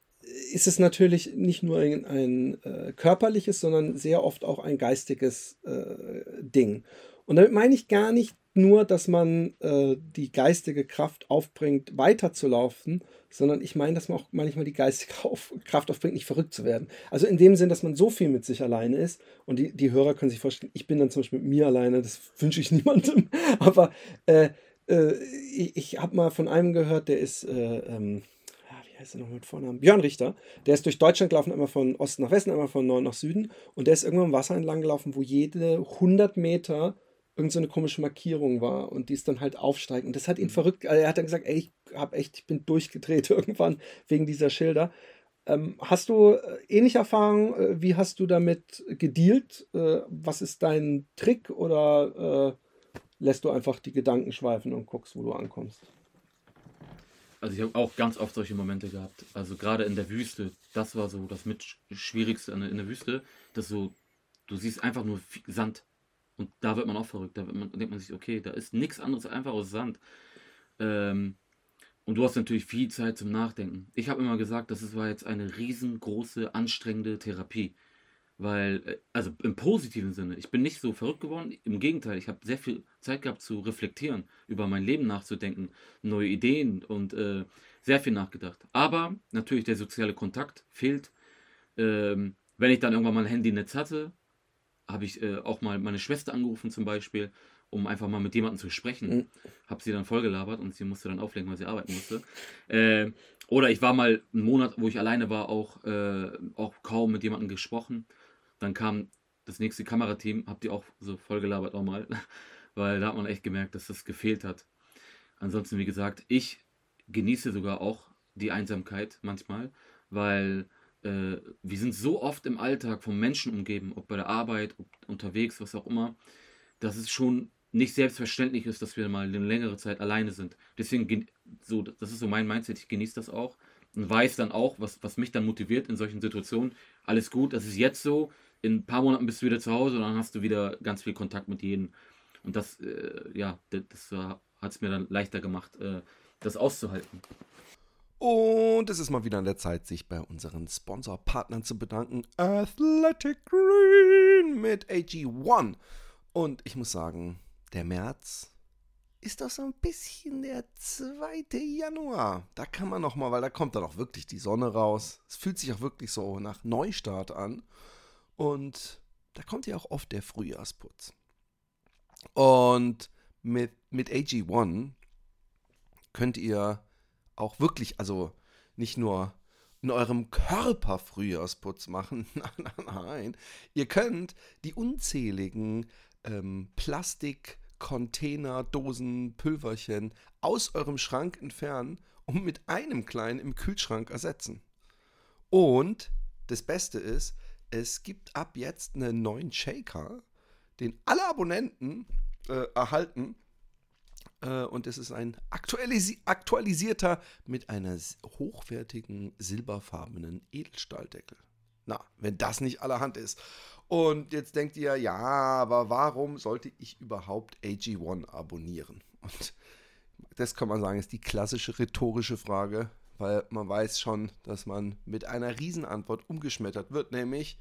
ist es natürlich nicht nur ein, ein äh, körperliches, sondern sehr oft auch ein geistiges äh, Ding. Und damit meine ich gar nicht nur, dass man äh, die geistige Kraft aufbringt, weiterzulaufen, sondern ich meine, dass man auch manchmal die geistige auf Kraft aufbringt, nicht verrückt zu werden. Also in dem Sinn, dass man so viel mit sich alleine ist und die, die Hörer können sich vorstellen, ich bin dann zum Beispiel mit mir alleine, das wünsche ich niemandem, aber äh, äh, ich, ich habe mal von einem gehört, der ist, äh, ähm, wie heißt er noch mit Vornamen? Björn Richter. Der ist durch Deutschland gelaufen, einmal von Osten nach Westen, einmal von Norden nach Süden. Und der ist irgendwann im Wasser entlang gelaufen, wo jede 100 Meter irgend so eine komische Markierung war und die ist dann halt aufsteigend. Und das hat ihn verrückt. Also er hat dann gesagt, ey, ich hab echt, ich bin durchgedreht irgendwann wegen dieser Schilder. Ähm, hast du äh, ähnliche Erfahrungen? Äh, wie hast du damit gedealt? Äh, was ist dein Trick oder lässt du einfach die Gedanken schweifen und guckst, wo du ankommst? Also ich habe auch ganz oft solche Momente gehabt. Also gerade in der Wüste, das war so das mit Schwierigste in der Wüste, dass so, du siehst einfach nur Sand. Und da wird man auch verrückt. Da man, denkt man sich, okay, da ist nichts anderes einfach aus Sand. Ähm, und du hast natürlich viel Zeit zum Nachdenken. Ich habe immer gesagt, das war jetzt eine riesengroße, anstrengende Therapie. Weil, äh, also im positiven Sinne, ich bin nicht so verrückt geworden. Im Gegenteil, ich habe sehr viel Zeit gehabt zu reflektieren, über mein Leben nachzudenken, neue Ideen und äh, sehr viel nachgedacht. Aber natürlich der soziale Kontakt fehlt. Ähm, wenn ich dann irgendwann mal ein Handynetz hatte, habe ich äh, auch mal meine Schwester angerufen zum Beispiel, um einfach mal mit jemandem zu sprechen. Mhm. Habe sie dann vollgelabert und sie musste dann auflegen, weil sie arbeiten musste. Äh, oder ich war mal einen Monat, wo ich alleine war, auch, äh, auch kaum mit jemandem gesprochen. Dann kam das nächste Kamerateam, habt ihr auch so vollgelabert nochmal, weil da hat man echt gemerkt, dass das gefehlt hat. Ansonsten, wie gesagt, ich genieße sogar auch die Einsamkeit manchmal, weil äh, wir sind so oft im Alltag vom Menschen umgeben, ob bei der Arbeit, ob unterwegs, was auch immer, dass es schon nicht selbstverständlich ist, dass wir mal eine längere Zeit alleine sind. Deswegen, gen- so, das ist so mein Mindset, ich genieße das auch und weiß dann auch, was, was mich dann motiviert in solchen Situationen. Alles gut, das ist jetzt so, in ein paar Monaten bist du wieder zu Hause und dann hast du wieder ganz viel Kontakt mit jedem. Und das, äh, ja, das, hat es mir dann leichter gemacht, äh, das auszuhalten. Und es ist mal wieder an der Zeit, sich bei unseren Sponsorpartnern zu bedanken. Athletic Green mit AG1. Und ich muss sagen, der März ist doch so ein bisschen der 2. Januar. Da kann man noch mal, weil da kommt dann auch wirklich die Sonne raus. Es fühlt sich auch wirklich so nach Neustart an. Und da kommt ja auch oft der Frühjahrsputz. Und mit, mit AG1 könnt ihr auch wirklich, also nicht nur in eurem Körper Frühjahrsputz machen. nein, nein, nein. Ihr könnt die unzähligen ähm, Plastik, Container, Dosen, Pülverchen aus eurem Schrank entfernen und mit einem kleinen im Kühlschrank ersetzen. Und das Beste ist, es gibt ab jetzt einen neuen Shaker, den alle Abonnenten äh, erhalten. Äh, und es ist ein aktualisi aktualisierter mit einer hochwertigen silberfarbenen Edelstahldeckel. Na, wenn das nicht allerhand ist. Und jetzt denkt ihr, ja, aber warum sollte ich überhaupt AG1 abonnieren? Und das kann man sagen, ist die klassische rhetorische Frage, weil man weiß schon, dass man mit einer Riesenantwort umgeschmettert wird, nämlich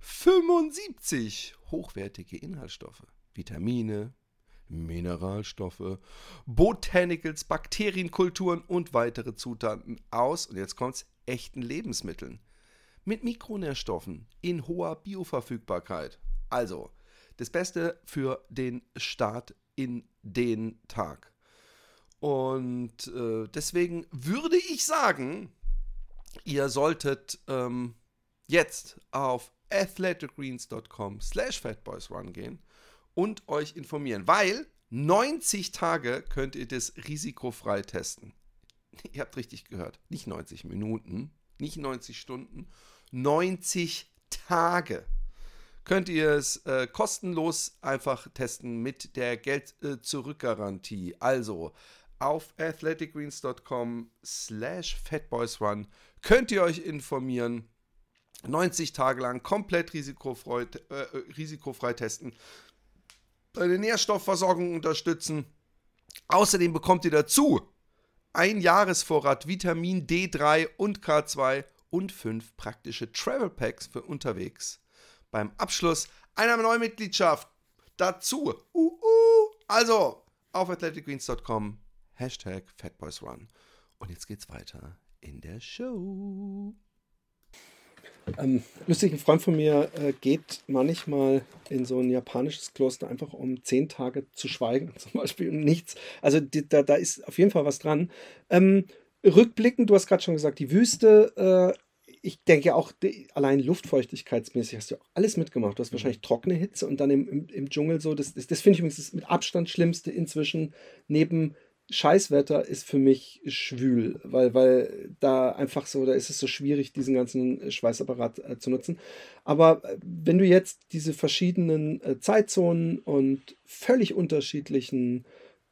75 hochwertige Inhaltsstoffe, Vitamine, Mineralstoffe, Botanicals, Bakterienkulturen und weitere Zutaten aus, und jetzt kommt's, echten Lebensmitteln. Mit Mikronährstoffen in hoher Bioverfügbarkeit. Also, das Beste für den Start in den Tag. Und äh, deswegen würde ich sagen, ihr solltet ähm, jetzt auf athleticgreens.com slash fatboysrun gehen und euch informieren, weil 90 Tage könnt ihr das risikofrei testen. Ihr habt richtig gehört, nicht 90 Minuten, nicht 90 Stunden, 90 Tage könnt ihr es äh, kostenlos einfach testen mit der Geld-Zurück-Garantie. Äh, also auf athleticgreens.com slash fatboysrun könnt ihr euch informieren. 90 Tage lang komplett risikofrei, äh, risikofrei testen. Eine Nährstoffversorgung unterstützen. Außerdem bekommt ihr dazu ein Jahresvorrat Vitamin D3 und K2 und fünf praktische Travel Packs für unterwegs. Beim Abschluss einer neuen Mitgliedschaft dazu. Uh, uh. Also auf athleticgreens.com Hashtag FatboysRun. Und jetzt geht's weiter in der Show. Ähm, lustig, ein Freund von mir äh, geht manchmal in so ein japanisches Kloster einfach um zehn Tage zu schweigen, zum Beispiel, und nichts. Also die, da, da ist auf jeden Fall was dran. Ähm, rückblickend, du hast gerade schon gesagt, die Wüste, äh, ich denke auch, die, allein luftfeuchtigkeitsmäßig hast du auch alles mitgemacht. Du hast mhm. wahrscheinlich trockene Hitze und dann im, im, im Dschungel so, das, das, das finde ich übrigens das mit Abstand schlimmste inzwischen neben Scheißwetter ist für mich schwül, weil, weil da einfach so, da ist es so schwierig, diesen ganzen Schweißapparat äh, zu nutzen. Aber äh, wenn du jetzt diese verschiedenen äh, Zeitzonen und völlig unterschiedlichen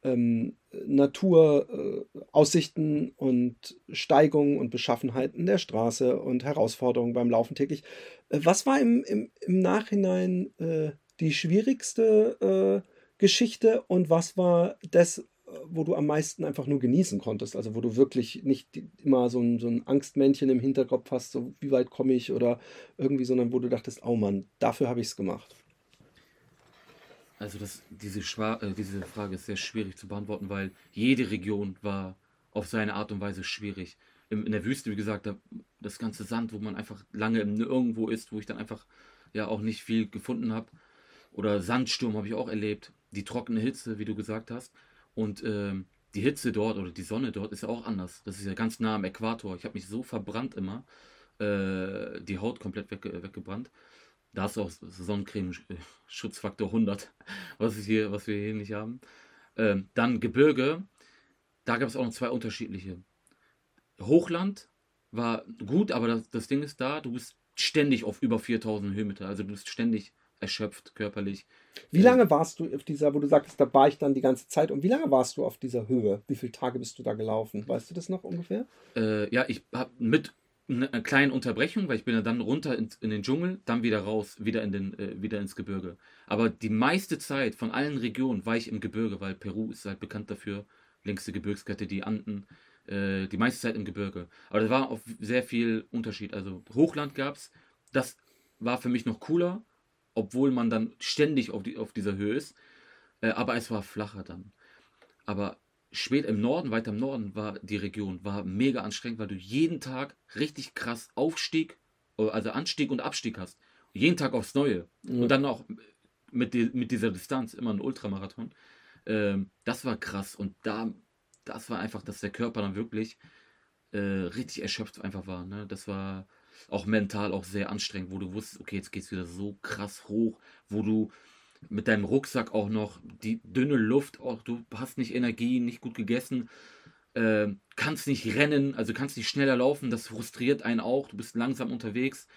ähm, Naturaussichten äh, und Steigungen und Beschaffenheiten der Straße und Herausforderungen beim Laufen täglich, äh, was war im, im, im Nachhinein äh, die schwierigste Geschichte und was war das, wo du am meisten einfach nur genießen konntest. Also wo du wirklich nicht immer so ein, so ein Angstmännchen im Hinterkopf hast, so wie weit komme ich oder irgendwie, sondern wo du dachtest, oh Mann, dafür habe ich es gemacht. Also das, diese, äh, diese Frage ist sehr schwierig zu beantworten, weil jede Region war auf seine Art und Weise schwierig. In, in der Wüste, wie gesagt, da, das ganze Sand, wo man einfach lange irgendwo ist, wo ich dann einfach ja auch nicht viel gefunden habe. Oder Sandsturm habe ich auch erlebt. Die trockene Hitze, wie du gesagt hast. Und ähm, die Hitze dort oder die Sonne dort ist ja auch anders. Das ist ja ganz nah am Äquator. Ich habe mich so verbrannt immer. Äh, die Haut komplett wegge weggebrannt. Da du auch Sonnencreme Schutzfaktor 100, was, hier, was wir hier nicht haben. Ähm, dann Gebirge. Da gab es auch noch zwei unterschiedliche. Hochland war gut, aber das, das Ding ist da, du bist ständig auf über 4000 Höhenmeter. Also du bist ständig erschöpft körperlich. Wie lange warst du auf dieser, wo du sagtest, da war ich dann die ganze Zeit und wie lange warst du auf dieser Höhe? Wie viele Tage bist du da gelaufen? Weißt du das noch ungefähr? Äh, ja, ich habe mit einer kleinen Unterbrechung, weil ich bin dann runter in, in den Dschungel, dann wieder raus, wieder, in den, äh, wieder ins Gebirge. Aber die meiste Zeit von allen Regionen war ich im Gebirge, weil Peru ist halt bekannt dafür, längste Gebirgskette, die Anden, äh, die meiste Zeit im Gebirge. Aber da war auch sehr viel Unterschied. Also Hochland gab es, das war für mich noch cooler, obwohl man dann ständig auf, die, auf dieser Höhe ist. Äh, aber es war flacher dann. Aber spät im Norden, weiter im Norden war die Region, war mega anstrengend, weil du jeden Tag richtig krass Aufstieg, äh, also Anstieg und Abstieg hast. Jeden Tag aufs Neue. Mhm. Und dann auch mit, die, mit dieser Distanz, immer ein Ultramarathon. Ähm, das war krass und da, das war einfach, dass der Körper dann wirklich äh, richtig erschöpft einfach war. Ne? Das war auch mental auch sehr anstrengend, wo du wusstest, okay, jetzt geht es wieder so krass hoch, wo du mit deinem Rucksack auch noch die dünne Luft, auch du hast nicht Energie, nicht gut gegessen, äh, kannst nicht rennen, also kannst nicht schneller laufen, das frustriert einen auch, du bist langsam unterwegs.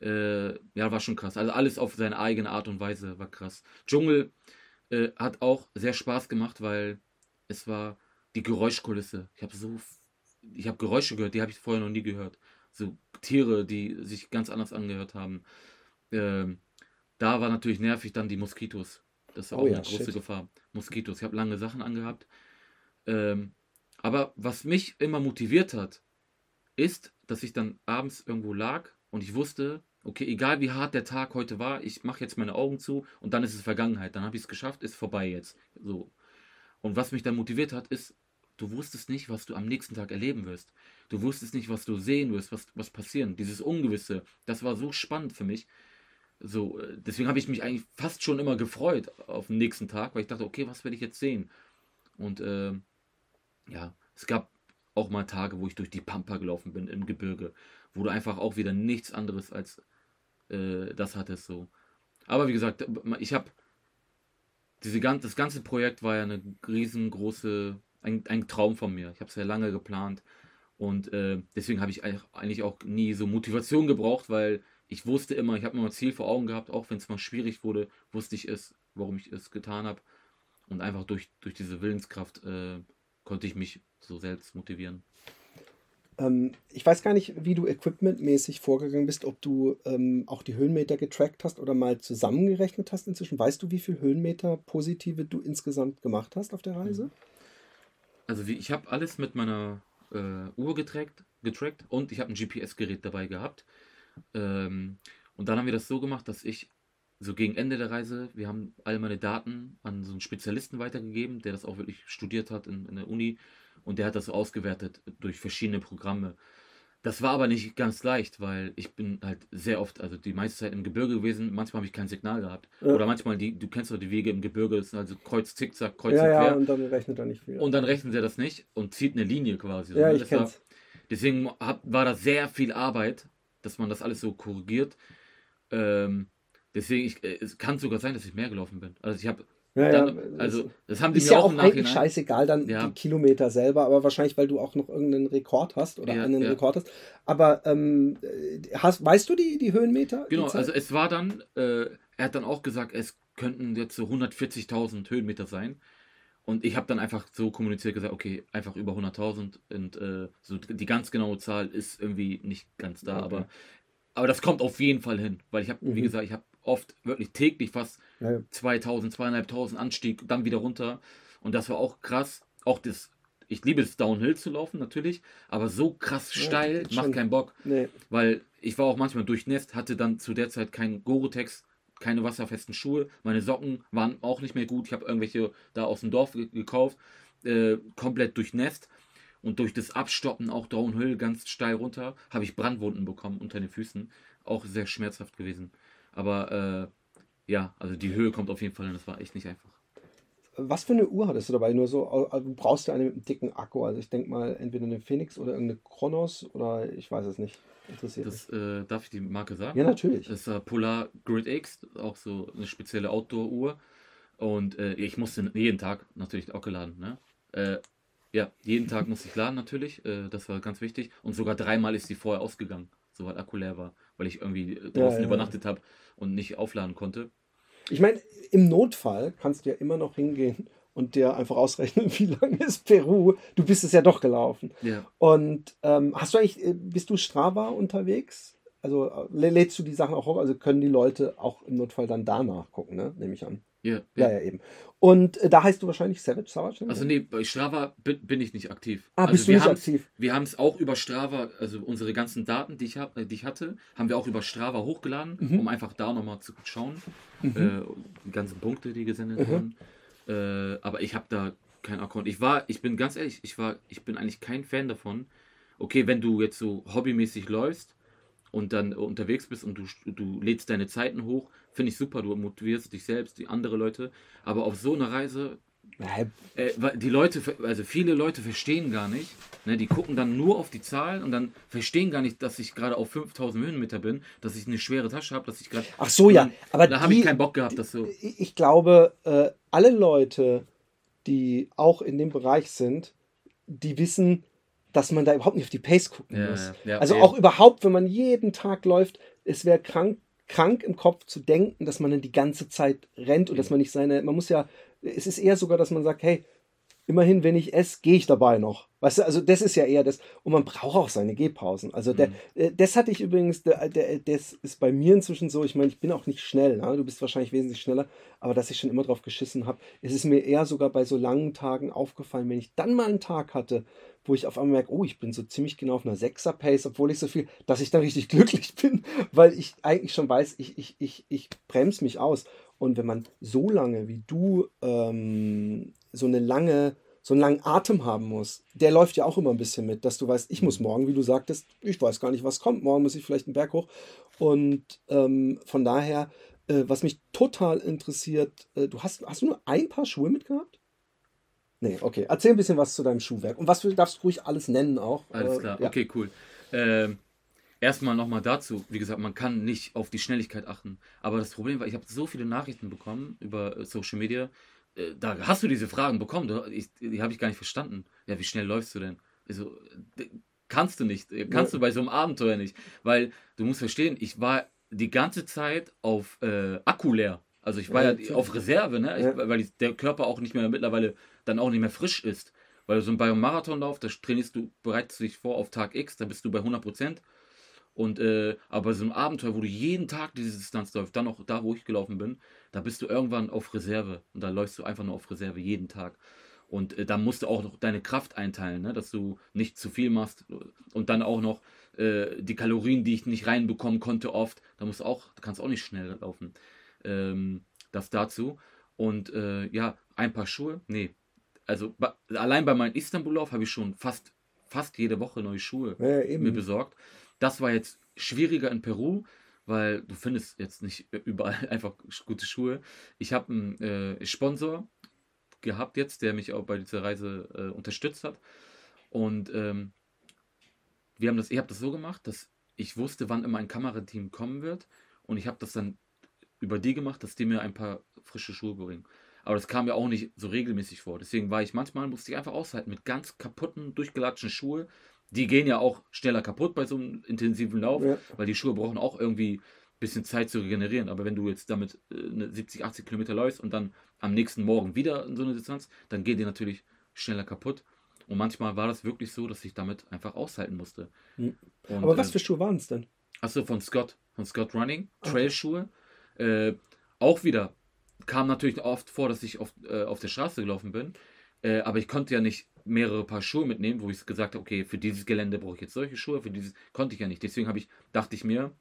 Äh, ja, war schon krass. Also alles auf seine eigene Art und Weise war krass. Dschungel äh, hat auch sehr Spaß gemacht, weil es war die Geräuschkulisse. Ich habe so, ich habe Geräusche gehört, die habe ich vorher noch nie gehört. So Tiere, die sich ganz anders angehört haben. Ähm, da war natürlich nervig dann die Moskitos. Das war oh, auch ja, eine große shit. Gefahr. Moskitos. Ich habe lange Sachen angehabt. Ähm, aber was mich immer motiviert hat, ist, dass ich dann abends irgendwo lag und ich wusste, okay, egal wie hart der Tag heute war, ich mache jetzt meine Augen zu und dann ist es Vergangenheit. Dann habe ich es geschafft, ist vorbei jetzt. So. Und was mich dann motiviert hat, ist, du wusstest nicht, was du am nächsten Tag erleben wirst. Du wusstest nicht, was du sehen wirst, was, was passieren. Dieses Ungewisse, das war so spannend für mich. So, äh, deswegen habe ich mich eigentlich fast schon immer gefreut auf den nächsten Tag, weil ich dachte, okay, was werde ich jetzt sehen? Und äh, ja, es gab auch mal Tage, wo ich durch die Pampa gelaufen bin im Gebirge, wo du einfach auch wieder nichts anderes als äh, das hattest so. Aber wie gesagt, ich habe diese ganze, das ganze Projekt war ja eine riesengroße, ein, ein Traum von mir. Ich habe es ja lange geplant und äh, deswegen habe ich eigentlich auch nie so Motivation gebraucht, weil ich wusste immer, ich habe immer ein Ziel vor Augen gehabt, auch wenn es mal schwierig wurde, wusste ich es, warum ich es getan habe. Und einfach durch, durch diese Willenskraft äh, konnte ich mich so selbst motivieren. Ähm, ich weiß gar nicht, wie du equipmentmäßig vorgegangen bist, ob du ähm, auch die Höhenmeter getrackt hast oder mal zusammengerechnet hast inzwischen. Weißt du, wie viel Höhenmeter positive du insgesamt gemacht hast auf der Reise? Also wie, ich habe alles mit meiner äh, Uhr getrackt, getrackt und ich habe ein GPS-Gerät dabei gehabt. Ähm, und dann haben wir das so gemacht, dass ich so gegen Ende der Reise, wir haben all meine Daten an so einen Spezialisten weitergegeben, der das auch wirklich studiert hat in, in der Uni und der hat das so ausgewertet durch verschiedene Programme. Das war aber nicht ganz leicht, weil ich bin halt sehr oft, also die meiste Zeit im Gebirge gewesen, manchmal habe ich kein Signal gehabt. Ja. Oder manchmal, die, du kennst doch die Wege im Gebirge, das sind also Kreuz, Zickzack, Kreuz ja, und quer. Ja, und dann rechnet er nicht viel. Und dann rechnet er das nicht und zieht eine Linie quasi. Ja, so, ich kenn's. War, deswegen hab, war da sehr viel Arbeit, dass man das alles so korrigiert. Ähm, deswegen, ich, äh, es kann sogar sein, dass ich mehr gelaufen bin. Also ich habe ja, dann, also das haben die ist mir ja auch, auch eigentlich scheißegal dann ja. die Kilometer selber, aber wahrscheinlich, weil du auch noch irgendeinen Rekord hast oder ja, einen ja. Rekord hast. Aber ähm, hast, weißt du die, die Höhenmeter? Genau, die also es war dann, äh, er hat dann auch gesagt, es könnten jetzt so 140.000 Höhenmeter sein. Und ich habe dann einfach so kommuniziert gesagt, okay, einfach über 100.000 und äh, so die ganz genaue Zahl ist irgendwie nicht ganz da, okay. aber aber das kommt auf jeden Fall hin, weil ich habe, mhm. wie gesagt, ich habe oft wirklich täglich fast ja. 2000, 2500 Anstieg, dann wieder runter. Und das war auch krass. Auch das, ich liebe es, Downhill zu laufen, natürlich, aber so krass steil ja, macht keinen Bock. Nee. Weil ich war auch manchmal durchnässt, hatte dann zu der Zeit keinen Gore-Tex, keine wasserfesten Schuhe. Meine Socken waren auch nicht mehr gut. Ich habe irgendwelche da aus dem Dorf gekauft, äh, komplett durchnässt. Und durch das Abstoppen auch Downhill ganz steil runter, habe ich Brandwunden bekommen unter den Füßen. Auch sehr schmerzhaft gewesen. Aber äh, ja, also die Höhe kommt auf jeden Fall und das war echt nicht einfach. Was für eine Uhr hattest du dabei? Nur so, also brauchst du eine mit einem dicken Akku? Also ich denke mal entweder eine Phoenix oder irgendeine Chronos oder ich weiß es nicht. Interessiert das, äh, darf ich die Marke sagen? Ja, natürlich. Das ist äh, Polar Grid X, auch so eine spezielle Outdoor-Uhr. Und äh, ich musste jeden Tag natürlich auch geladen. Ne? Äh, ja, jeden Tag musste ich laden natürlich. Äh, das war ganz wichtig. Und sogar dreimal ist sie vorher ausgegangen, sobald Akku leer war weil ich irgendwie draußen ja, übernachtet habe und nicht aufladen konnte. Ich meine, im Notfall kannst du ja immer noch hingehen und dir einfach ausrechnen, wie lang ist Peru. Du bist es ja doch gelaufen. Ja. Und ähm, hast du eigentlich, äh, bist du Strava unterwegs? Also äh, lädst du die Sachen auch hoch? Also können die Leute auch im Notfall dann danach gucken, ne? Nehme ich an. Ja, ja, ja, eben. Und äh, da heißt du wahrscheinlich Savage Savage? Ne? Also nee, bei Strava bin, bin ich nicht aktiv. Ah, also bist du nicht aktiv? Wir haben es auch über Strava, also unsere ganzen Daten, die ich, hab, die ich hatte, haben wir auch über Strava hochgeladen, mhm. um einfach da nochmal zu schauen. Mhm. Äh, die ganzen Punkte, die gesendet mhm. wurden. Äh, aber ich habe da keinen Account. Ich war, ich bin ganz ehrlich, ich war, ich bin eigentlich kein Fan davon. Okay, wenn du jetzt so hobbymäßig läufst und dann unterwegs bist und du, du lädst deine Zeiten hoch, finde ich super, du motivierst dich selbst, die andere Leute. Aber auf so einer Reise, äh, die Leute, also viele Leute verstehen gar nicht, ne, die gucken dann nur auf die Zahlen und dann verstehen gar nicht, dass ich gerade auf 5000 Höhenmeter bin, dass ich eine schwere Tasche habe, dass ich gerade. Ach so, ja, aber da habe ich keinen Bock gehabt, dass so. Ich glaube, äh, alle Leute, die auch in dem Bereich sind, die wissen, dass man da überhaupt nicht auf die Pace gucken ja, muss. Ja, also auch überhaupt, wenn man jeden Tag läuft, es wäre krank, krank im Kopf zu denken, dass man dann die ganze Zeit rennt und dass man nicht seine, man muss ja, es ist eher sogar, dass man sagt, hey, immerhin, wenn ich esse, gehe ich dabei noch. Weißt du, also das ist ja eher das. Und man braucht auch seine Gehpausen. Also der, mhm. äh, das hatte ich übrigens, der, der, das ist bei mir inzwischen so, ich meine, ich bin auch nicht schnell, ne? du bist wahrscheinlich wesentlich schneller, aber dass ich schon immer drauf geschissen habe, ist es mir eher sogar bei so langen Tagen aufgefallen, wenn ich dann mal einen Tag hatte, wo ich auf einmal merke, oh, ich bin so ziemlich genau auf einer 6er Pace, obwohl ich so viel, dass ich dann richtig glücklich bin, weil ich eigentlich schon weiß, ich, ich, ich, ich bremse mich aus. Und wenn man so lange wie du ähm, so eine lange, so einen langen Atem haben muss, der läuft ja auch immer ein bisschen mit, dass du weißt, ich muss morgen, wie du sagtest, ich weiß gar nicht, was kommt, morgen muss ich vielleicht einen Berg hoch. Und ähm, von daher, äh, was mich total interessiert, äh, du hast, hast du nur ein paar Schuhe mitgehabt? Nee, okay. Erzähl ein bisschen was zu deinem Schuhwerk. Und was du darfst du ruhig alles nennen auch. Alles äh, klar, ja. okay, cool. Ähm, erstmal nochmal dazu, wie gesagt, man kann nicht auf die Schnelligkeit achten. Aber das Problem war, ich habe so viele Nachrichten bekommen über Social Media, äh, da hast du diese Fragen bekommen, ich, die habe ich gar nicht verstanden. Ja, wie schnell läufst du denn? Also, kannst du nicht, äh, kannst ja. du bei so einem Abenteuer nicht. Weil du musst verstehen, ich war die ganze Zeit auf äh, Akku leer. Also ich war ja, ja auf Reserve, ne? Ich, weil ich, der Körper auch nicht mehr mittlerweile dann auch nicht mehr frisch ist. Weil so bei einem Marathonlauf, da trainierst du, bereitest du dich vor auf Tag X, da bist du bei 100 Prozent. Und äh, aber so ein Abenteuer, wo du jeden Tag diese Distanz läufst, dann auch da, wo ich gelaufen bin, da bist du irgendwann auf Reserve. Und da läufst du einfach nur auf Reserve jeden Tag. Und äh, da musst du auch noch deine Kraft einteilen, ne? dass du nicht zu viel machst. Und dann auch noch äh, die Kalorien, die ich nicht reinbekommen konnte, oft. Da musst du auch, du kannst auch nicht schnell laufen. Ähm, das dazu. Und äh, ja, ein paar Schuhe. Nee. Also allein bei meinem Istanbul-Lauf habe ich schon fast, fast jede Woche neue Schuhe ja, mir besorgt. Das war jetzt schwieriger in Peru, weil du findest jetzt nicht überall einfach gute Schuhe. Ich habe einen äh, Sponsor gehabt jetzt, der mich auch bei dieser Reise äh, unterstützt hat. Und ähm, wir haben das, ich habe das so gemacht, dass ich wusste, wann immer ein Kamerateam kommen wird. Und ich habe das dann über die gemacht, dass die mir ein paar frische Schuhe bringen. Aber das kam mir auch nicht so regelmäßig vor. Deswegen war ich manchmal, musste ich einfach aushalten mit ganz kaputten, durchgelatschten Schuhen, die gehen ja auch schneller kaputt bei so einem intensiven Lauf, ja. weil die Schuhe brauchen auch irgendwie ein bisschen Zeit zu regenerieren. Aber wenn du jetzt damit äh, 70, 80 Kilometer läufst und dann am nächsten Morgen wieder in so eine Distanz, dann gehen die natürlich schneller kaputt. Und manchmal war das wirklich so, dass ich damit einfach aushalten musste. Mhm. Und, Aber was äh, für Schuhe waren es denn? Achso, von Scott, von Scott Running, Trailschuhe. Okay. Äh, auch wieder kam natürlich oft vor, dass ich auf, äh, auf der Straße gelaufen bin. Äh, aber ich konnte ja nicht mehrere Paar Schuhe mitnehmen, wo ich gesagt habe, okay, für dieses Gelände brauche ich jetzt solche Schuhe, für dieses konnte ich ja nicht. Deswegen habe ich, dachte ich mir,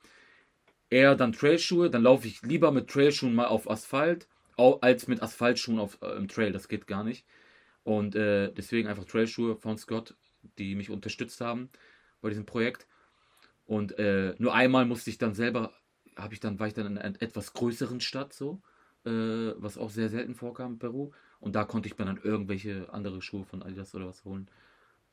eher dann Trailschuhe, dann laufe ich lieber mit Trailschuhen mal auf Asphalt, als mit Asphaltschuhen auf, äh, im Trail. Das geht gar nicht. Und äh, deswegen einfach Trailschuhe von Scott, die mich unterstützt haben bei diesem Projekt. Und äh, nur einmal musste ich dann selber, habe ich dann, war ich dann in einer etwas größeren Stadt so, äh, was auch sehr selten vorkam in Peru. Und da konnte ich mir dann irgendwelche andere Schuhe von Adidas oder was holen.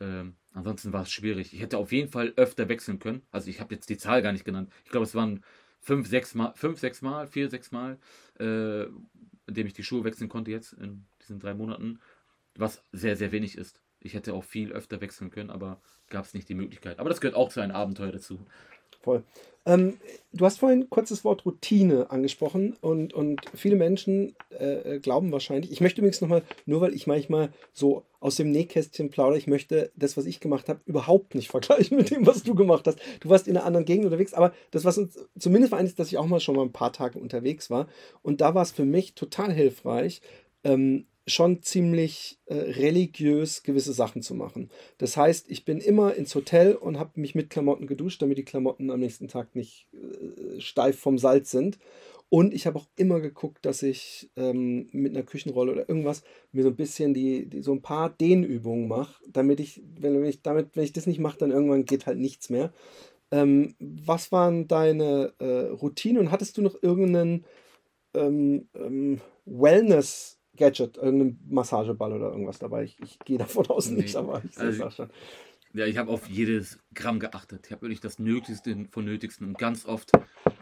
Ähm, ansonsten war es schwierig. Ich hätte auf jeden Fall öfter wechseln können. Also ich habe jetzt die Zahl gar nicht genannt. Ich glaube, es waren fünf, sechs Mal, fünf, sechs Mal, vier, sechs Mal, äh, in dem ich die Schuhe wechseln konnte jetzt in diesen drei Monaten, was sehr, sehr wenig ist. Ich hätte auch viel öfter wechseln können, aber gab es nicht die Möglichkeit. Aber das gehört auch zu einem Abenteuer dazu. Voll. Ähm, du hast vorhin kurz das Wort Routine angesprochen und, und viele Menschen äh, glauben wahrscheinlich, ich möchte übrigens nochmal, nur weil ich manchmal so aus dem Nähkästchen plaudere, ich möchte das, was ich gemacht habe, überhaupt nicht vergleichen mit dem, was du gemacht hast. Du warst in einer anderen Gegend unterwegs, aber das, was uns zumindest vereint, ist, dass ich auch mal schon mal ein paar Tage unterwegs war und da war es für mich total hilfreich, ähm, schon ziemlich äh, religiös gewisse Sachen zu machen. Das heißt, ich bin immer ins Hotel und habe mich mit Klamotten geduscht, damit die Klamotten am nächsten Tag nicht äh, steif vom Salz sind. Und ich habe auch immer geguckt, dass ich ähm, mit einer Küchenrolle oder irgendwas mir so ein bisschen die, die so ein paar Dehnübungen mache, damit ich, wenn ich damit, wenn ich das nicht mache, dann irgendwann geht halt nichts mehr. Ähm, was waren deine äh, Routinen und hattest du noch irgendeinen ähm, ähm, Wellness-Gadget, irgendeinen Massageball oder irgendwas dabei? Ich, ich gehe davon aus Nee. nicht, aber ich sehe Also, schon. Ja, ich habe auf jedes Gramm geachtet. Ich habe wirklich das Nötigste von Nötigsten. Und ganz oft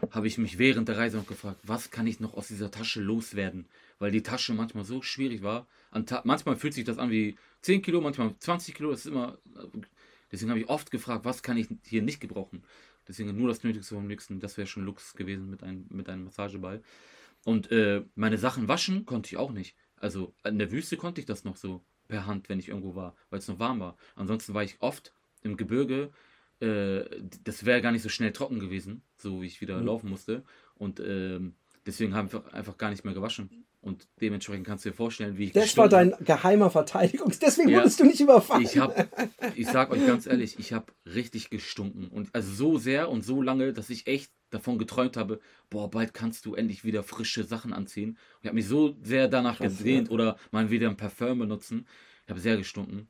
habe ich mich während der Reise noch gefragt, was kann ich noch aus dieser Tasche loswerden? Weil die Tasche manchmal so schwierig war. Manchmal fühlt sich das an wie 10 Kilo, manchmal 20 Kilo. Das ist immer. Deswegen habe ich oft gefragt, was kann ich hier nicht gebrauchen? Deswegen nur das Nötigste vom Nötigsten. Das wäre schon Lux gewesen mit, einem mit einem Massageball. Und äh, meine Sachen waschen konnte ich auch nicht. Also in der Wüste konnte ich das noch so per Hand, wenn ich irgendwo war, weil es noch warm war. Ansonsten war ich oft im Gebirge. Äh, das wäre gar nicht so schnell trocken gewesen, so wie ich wieder Mhm. laufen musste. Und ähm, deswegen haben wir einfach gar nicht mehr gewaschen. Und dementsprechend kannst du dir vorstellen, wie ich. Das war dein geheimer Verteidigungs... Deswegen Ja. wurdest du nicht überfallen. ich habe, ich sag euch ganz ehrlich, ich habe richtig gestunken und also so sehr und so lange, dass ich echt davon geträumt habe, boah, bald kannst du endlich wieder frische Sachen anziehen. Ich habe mich so sehr danach Krass, gesehnt oder mal wieder ein Parfum benutzen. Ich habe sehr gestunken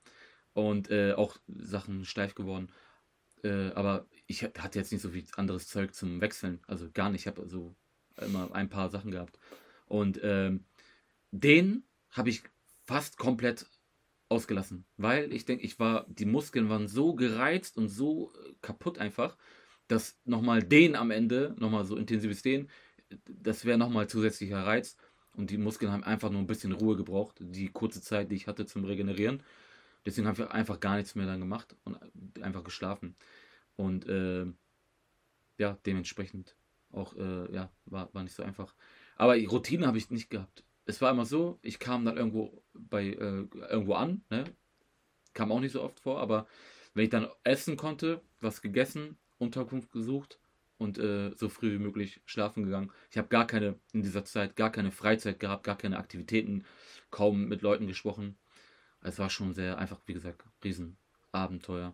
und äh, auch Sachen steif geworden. Äh, aber ich hat- hatte jetzt nicht so viel anderes Zeug zum Wechseln, also gar nicht. Ich habe so immer ein paar Sachen gehabt und ähm, den habe ich fast komplett ausgelassen, weil ich denke, ich war, die Muskeln waren so gereizt und so äh, kaputt einfach, dass nochmal den am Ende, nochmal so intensives den, das wäre nochmal zusätzlicher Reiz und die Muskeln haben einfach nur ein bisschen Ruhe gebraucht, die kurze Zeit, die ich hatte zum Regenerieren. Deswegen habe ich einfach gar nichts mehr dann gemacht und einfach geschlafen. Und äh, ja, dementsprechend auch, äh, ja, war, war nicht so einfach. Aber Routine habe ich nicht gehabt. Es war immer so, ich kam dann irgendwo bei äh, irgendwo an, ne? Kam auch nicht so oft vor, aber wenn ich dann essen konnte, was gegessen, Unterkunft gesucht und äh, so früh wie möglich schlafen gegangen. Ich habe gar keine, in dieser Zeit, gar keine Freizeit gehabt, gar keine Aktivitäten, kaum mit Leuten gesprochen. Es war schon sehr einfach, wie gesagt, Riesenabenteuer.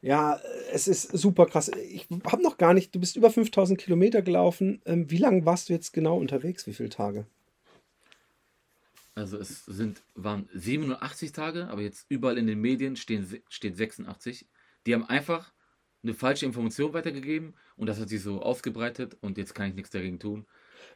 Ja, es ist super krass. Ich habe noch gar nicht, du bist über 5000 Kilometer gelaufen. Ähm, wie lange warst du jetzt genau unterwegs? Wie viele Tage? Also es sind, waren 87 Tage, aber jetzt überall in den Medien stehen, steht 86. Die haben einfach eine falsche Information weitergegeben und das hat sich so ausgebreitet und jetzt kann ich nichts dagegen tun.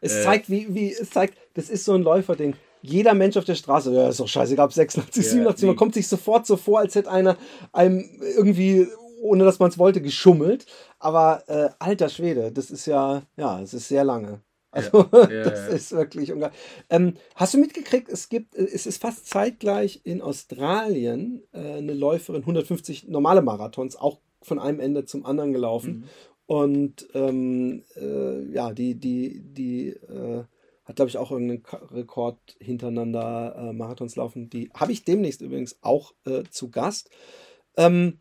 Es Äh, zeigt, wie, wie, es zeigt, das ist so ein Läuferding. Jeder Mensch auf der Straße, ja, ist doch scheiße, gab 86, Ja, 87. Man nee. kommt sich sofort so vor, als hätte einer einem irgendwie, ohne dass man es wollte, geschummelt. Aber äh, alter Schwede, das ist ja, ja, es ist sehr lange. Also, Ja, ja, das ist wirklich unglaublich. Ähm, hast du mitgekriegt, es gibt, es ist fast zeitgleich in Australien äh, eine Läuferin, 150 normale Marathons, auch von einem Ende zum anderen gelaufen. Mhm. Und ähm, äh, ja, die, die, die äh, hat, glaube ich, auch irgendeinen Ka- Rekord hintereinander äh, Marathons laufen. Die habe ich demnächst übrigens auch äh, zu Gast. Ähm,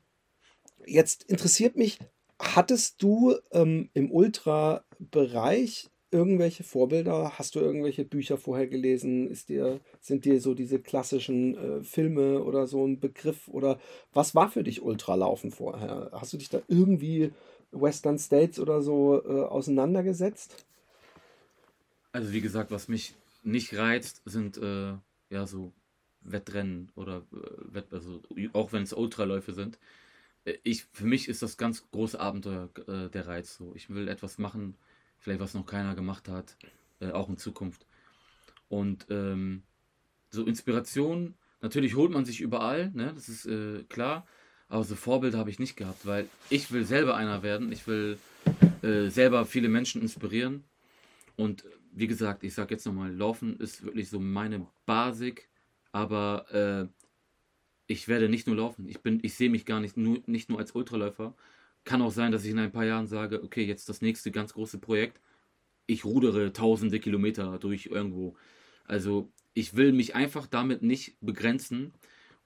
jetzt interessiert mich, hattest du ähm, im Ultra-Bereich irgendwelche Vorbilder? Hast du irgendwelche Bücher vorher gelesen? Ist dir, sind dir so diese klassischen äh, Filme oder so ein Begriff? Oder was war für dich Ultralaufen vorher? Hast du dich da irgendwie Western States oder so äh, auseinandergesetzt? Also wie gesagt, was mich nicht reizt, sind äh, ja so Wettrennen oder äh, Wett, also auch wenn es Ultraläufe sind. Äh, Ich, für mich ist das ganz große Abenteuer äh, der Reiz. So. Ich will etwas machen, vielleicht was noch keiner gemacht hat, äh, auch in Zukunft. Und ähm, so Inspiration, natürlich holt man sich überall, ne? das ist äh, klar, aber so Vorbilder habe ich nicht gehabt, weil ich will selber einer werden, ich will äh, selber viele Menschen inspirieren. Und wie gesagt, ich sage jetzt nochmal, Laufen ist wirklich so meine Basic, aber äh, ich werde nicht nur laufen. Ich, ich sehe mich gar nicht nur, nicht nur als Ultraläufer. Kann auch sein, dass ich in ein paar Jahren sage, okay, jetzt das nächste ganz große Projekt. Ich rudere tausende Kilometer durch irgendwo. Also ich will mich einfach damit nicht begrenzen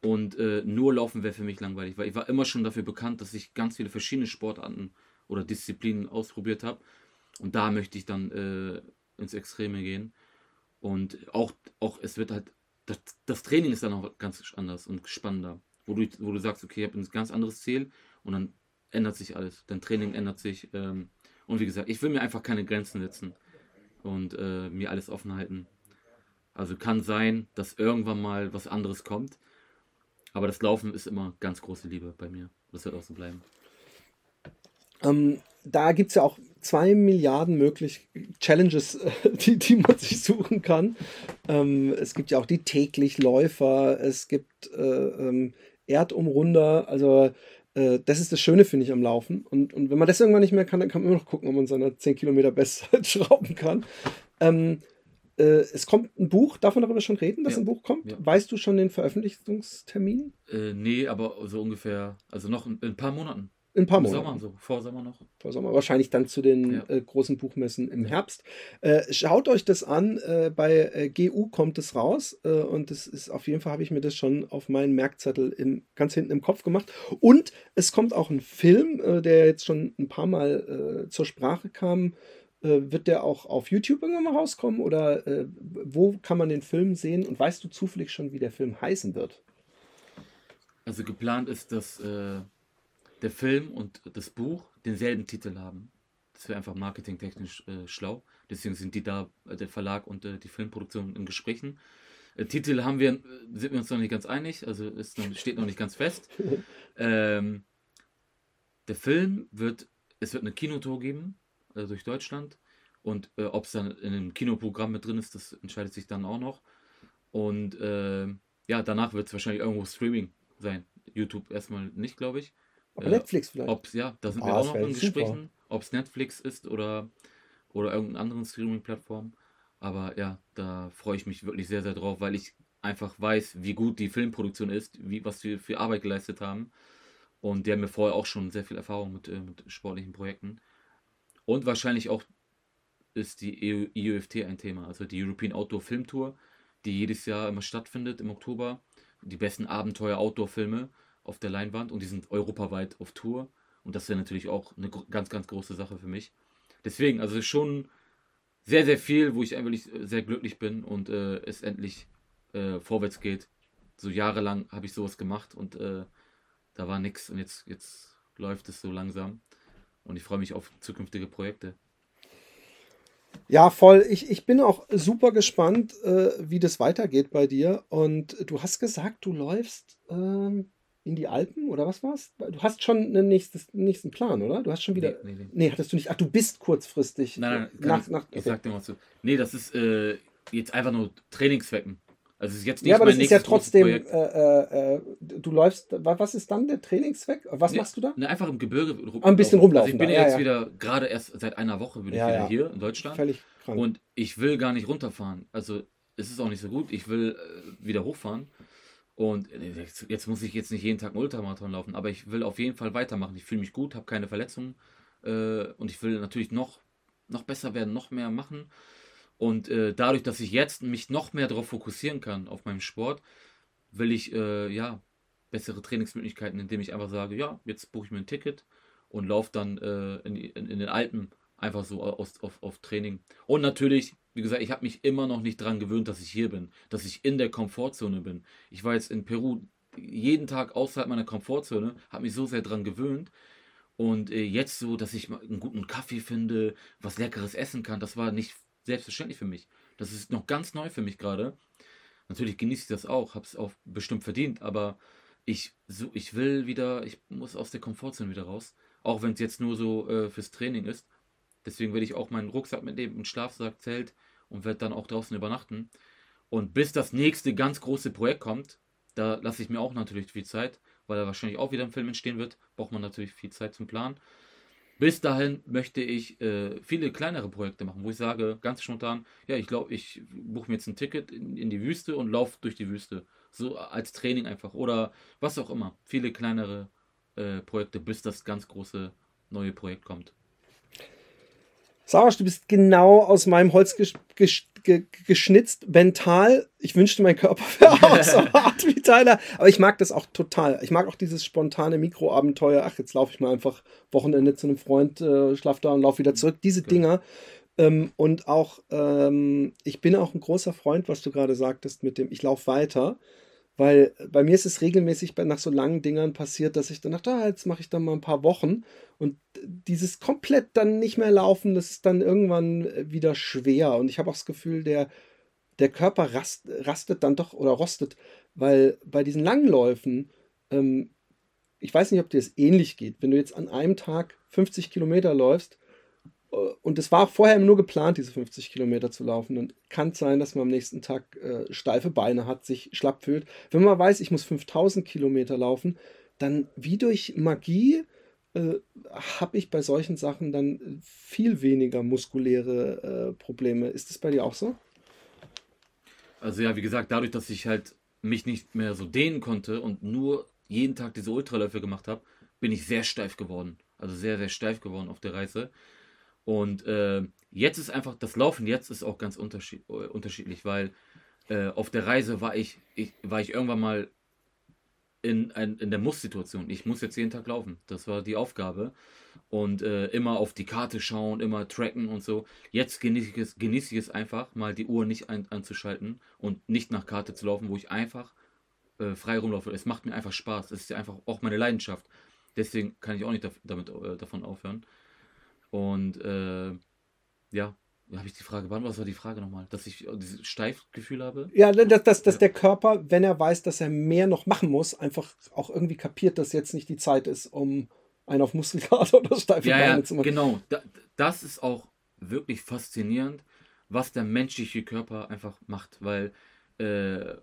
und äh, nur laufen wäre für mich langweilig, weil ich war immer schon dafür bekannt, dass ich ganz viele verschiedene Sportarten oder Disziplinen ausprobiert habe. Und da möchte ich dann äh, ins Extreme gehen. Und auch, auch es wird halt, das, das Training ist dann auch ganz anders und spannender. Wo du, wo du sagst, okay, ich habe ein ganz anderes Ziel und dann ändert sich alles. Dein Training ändert sich. Ähm, und wie gesagt, ich will mir einfach keine Grenzen setzen und äh, mir alles offen halten. Also kann sein, dass irgendwann mal was anderes kommt. Aber das Laufen ist immer ganz große Liebe bei mir. Das wird auch so bleiben. Ähm, da gibt es ja auch zwei Milliarden möglich Challenges, die, die man sich suchen kann. Ähm, es gibt ja auch die täglich Läufer, es gibt äh, ähm, Erdumrunder, also äh, das ist das Schöne, finde ich, am Laufen. Und, und wenn man das irgendwann nicht mehr kann, dann kann man immer noch gucken, ob man seine 10 Kilometer Bestzeit schrauben kann. Ähm, äh, es kommt ein Buch, darf man darüber schon reden, dass Ja. ein Buch kommt? Ja. Weißt du schon den Veröffentlichungstermin? Äh, nee, aber so ungefähr, also noch in, in ein paar Monaten. In ein paar Monaten. Sommer, so vor Sommer noch. vor Sommer, wahrscheinlich dann zu den Ja. äh, großen Buchmessen im Herbst. Äh, schaut euch das an, äh, bei äh, GU kommt es raus äh, und das ist auf jeden Fall, habe ich mir das schon auf meinen Merkzettel im, ganz hinten im Kopf gemacht. Und es kommt auch ein Film, äh, der jetzt schon ein paar Mal zur Sprache kam. Wird der auch auf YouTube irgendwann mal rauskommen oder wo kann man den Film sehen? Und weißt du zufällig schon, wie der Film heißen wird? Also geplant ist, dass der Film und das Buch denselben Titel haben. Das wäre einfach marketingtechnisch äh, schlau. Deswegen sind die da, äh, der Verlag und äh, die Filmproduktion in Gesprächen. Äh, Titel haben wir, äh, sind wir uns noch nicht ganz einig, also ist noch, steht noch nicht ganz fest. ähm, der Film wird, es wird eine Kinotour geben äh, durch Deutschland und ob es dann in einem Kinoprogramm mit drin ist, das entscheidet sich dann auch noch. Und ja, danach wird es wahrscheinlich irgendwo Streaming sein. YouTube erstmal nicht, glaube ich. Aber Äh, Netflix vielleicht. Ob's, ja, da sind Ah, wir auch noch in. Gesprächen, ob es Netflix ist oder, oder irgendeine anderen Streaming-Plattform. Aber ja, da freue ich mich wirklich sehr, sehr drauf, weil ich einfach weiß, wie gut die Filmproduktion ist, wie, was wir für Arbeit geleistet haben. Und die haben mir vorher auch schon sehr viel Erfahrung mit, äh, mit sportlichen Projekten. Und wahrscheinlich auch ist die E EU, IUFT ein Thema, also die European Outdoor Film Tour, die jedes Jahr immer stattfindet im Oktober. Die besten Abenteuer-Outdoor-Filme auf der Leinwand und die sind europaweit auf Tour. Und das wäre natürlich auch eine ganz, ganz große Sache für mich. Deswegen, also schon sehr, sehr viel, wo ich eigentlich sehr glücklich bin und äh, es endlich äh, vorwärts geht. So jahrelang habe ich sowas gemacht und äh, da war nichts und jetzt, jetzt läuft es so langsam. Und ich freue mich auf zukünftige Projekte. Ja, voll. Ich, ich bin auch super gespannt, äh, wie das weitergeht bei dir. Und du hast gesagt, du läufst ähm, in die Alpen oder was war's? Du hast schon einen nächstes, nächsten Plan, oder? Du hast schon wieder. Nee, nee, nee. Nee, hattest du nicht. Ach, du bist kurzfristig. Nein, nein, nach, ich, nach, ich okay. sag dir mal zu. Nee, das ist äh, jetzt einfach nur Trainingszwecken. Also es ist jetzt nicht Ja, aber das ist ja trotzdem, äh, äh, äh, du läufst, wa- was ist dann der Trainingszweck? Was Nee, machst du da? Ne, einfach im Gebirge rum, Ah, ein bisschen rumlaufen Also ich bin ja ja, jetzt wieder, gerade erst seit einer Woche bin ich Ja, wieder ja. hier in Deutschland. Völlig krank. Und ich will gar nicht runterfahren. Also es ist auch nicht so gut. Ich will äh, wieder hochfahren. Und äh, jetzt, jetzt muss ich jetzt nicht jeden Tag einen Ultramarathon laufen, aber ich will auf jeden Fall weitermachen. Ich fühle mich gut, habe keine Verletzungen äh, und ich will natürlich noch, noch besser werden, noch mehr machen. Und äh, dadurch, dass ich jetzt mich noch mehr darauf fokussieren kann, auf meinem Sport, will ich äh, ja bessere Trainingsmöglichkeiten, indem ich einfach sage, ja, jetzt buche ich mir ein Ticket und laufe dann äh, in, in, in den Alpen einfach so aus, auf, auf Training. Und natürlich, wie gesagt, ich habe mich immer noch nicht daran gewöhnt, dass ich hier bin, dass ich in der Komfortzone bin. Ich war jetzt in Peru jeden Tag außerhalb meiner Komfortzone, habe mich so sehr daran gewöhnt. Und äh, jetzt so, dass ich einen guten Kaffee finde, was leckeres essen kann, das war nicht selbstverständlich für mich. Das ist noch ganz neu für mich gerade. Natürlich genieße ich das auch, habe es auch bestimmt verdient, aber ich, so, ich will wieder, ich muss aus der Komfortzone wieder raus. Auch wenn es jetzt nur so äh, fürs Training ist. Deswegen werde ich auch meinen Rucksack mitnehmen, einen Schlafsack, Zelt und werde dann auch draußen übernachten. Und bis das nächste ganz große Projekt kommt, da lasse ich mir auch natürlich viel Zeit, weil da wahrscheinlich auch wieder ein Film entstehen wird, braucht man natürlich viel Zeit zum Planen. Bis dahin möchte ich äh, viele kleinere Projekte machen, wo ich sage, ganz spontan, ja, ich glaube, ich buche mir jetzt ein Ticket in, in die Wüste und laufe durch die Wüste. So als Training einfach. Oder was auch immer. Viele kleinere äh, Projekte, bis das ganz große neue Projekt kommt. Sarasch, du bist genau aus meinem Holz gesch gesch ge geschnitzt, mental. Ich wünschte, mein Körper wäre auch so hart wie Tyler. Aber ich mag das auch total. Ich mag auch dieses spontane Mikroabenteuer. Ach, jetzt laufe ich mal einfach Wochenende zu einem Freund, äh, schlaf da und laufe wieder zurück. Diese Genau. Dinger. Ähm, und auch, ähm, ich bin auch ein großer Freund, was du gerade sagtest, mit dem Ich laufe weiter. Weil bei mir ist es regelmäßig nach so langen Dingern passiert, dass ich dann dachte, ah, jetzt mache ich dann mal ein paar Wochen. Und dieses komplett dann nicht mehr laufen, das ist dann irgendwann äh, wieder schwer. Und ich habe auch das Gefühl, der, der Körper rast, rastet dann doch oder rostet, weil bei diesen Langläufen, ähm, ich weiß nicht, ob dir es ähnlich geht, wenn du jetzt an einem Tag 50 Kilometer läufst und es war vorher nur geplant, diese 50 Kilometer zu laufen. Und kann es sein, dass man am nächsten Tag äh, steife Beine hat, sich schlapp fühlt. Wenn man weiß, ich muss 5000 Kilometer laufen, dann wie durch Magie äh, habe ich bei solchen Sachen dann viel weniger muskuläre äh, Probleme. Ist das bei dir auch so? Also ja, wie gesagt, dadurch, dass ich halt mich nicht mehr so dehnen konnte und nur jeden Tag diese Ultraläufe gemacht habe, bin ich sehr steif geworden. Also sehr, sehr steif geworden auf der Reise. Und äh, jetzt ist einfach, das Laufen jetzt ist auch ganz unterschied, äh, unterschiedlich, weil äh, auf der Reise war ich, ich, war ich irgendwann mal in, in, in der Muss-Situation. Ich muss jetzt jeden Tag laufen. Das war die Aufgabe. Und äh, immer auf die Karte schauen, immer tracken und so. Jetzt genieße ich es, genieße ich es einfach, mal die Uhr nicht ein, anzuschalten und nicht nach Karte zu laufen, wo ich einfach äh, frei rumlaufe. Es macht mir einfach Spaß. Es ist ja einfach auch meine Leidenschaft. Deswegen kann ich auch nicht damit, äh, davon aufhören. Und äh, ja, habe ich die Frage, wann was war die Frage nochmal? Dass ich dieses Steifgefühl habe? Ja, dass, dass, dass ja. der Körper, wenn er weiß, dass er mehr noch machen muss, einfach auch irgendwie kapiert, dass jetzt nicht die Zeit ist, um einen auf Muskelkater oder steife ja, Beine ja, zu machen. Genau, das ist auch wirklich faszinierend, was der menschliche Körper einfach macht, weil äh,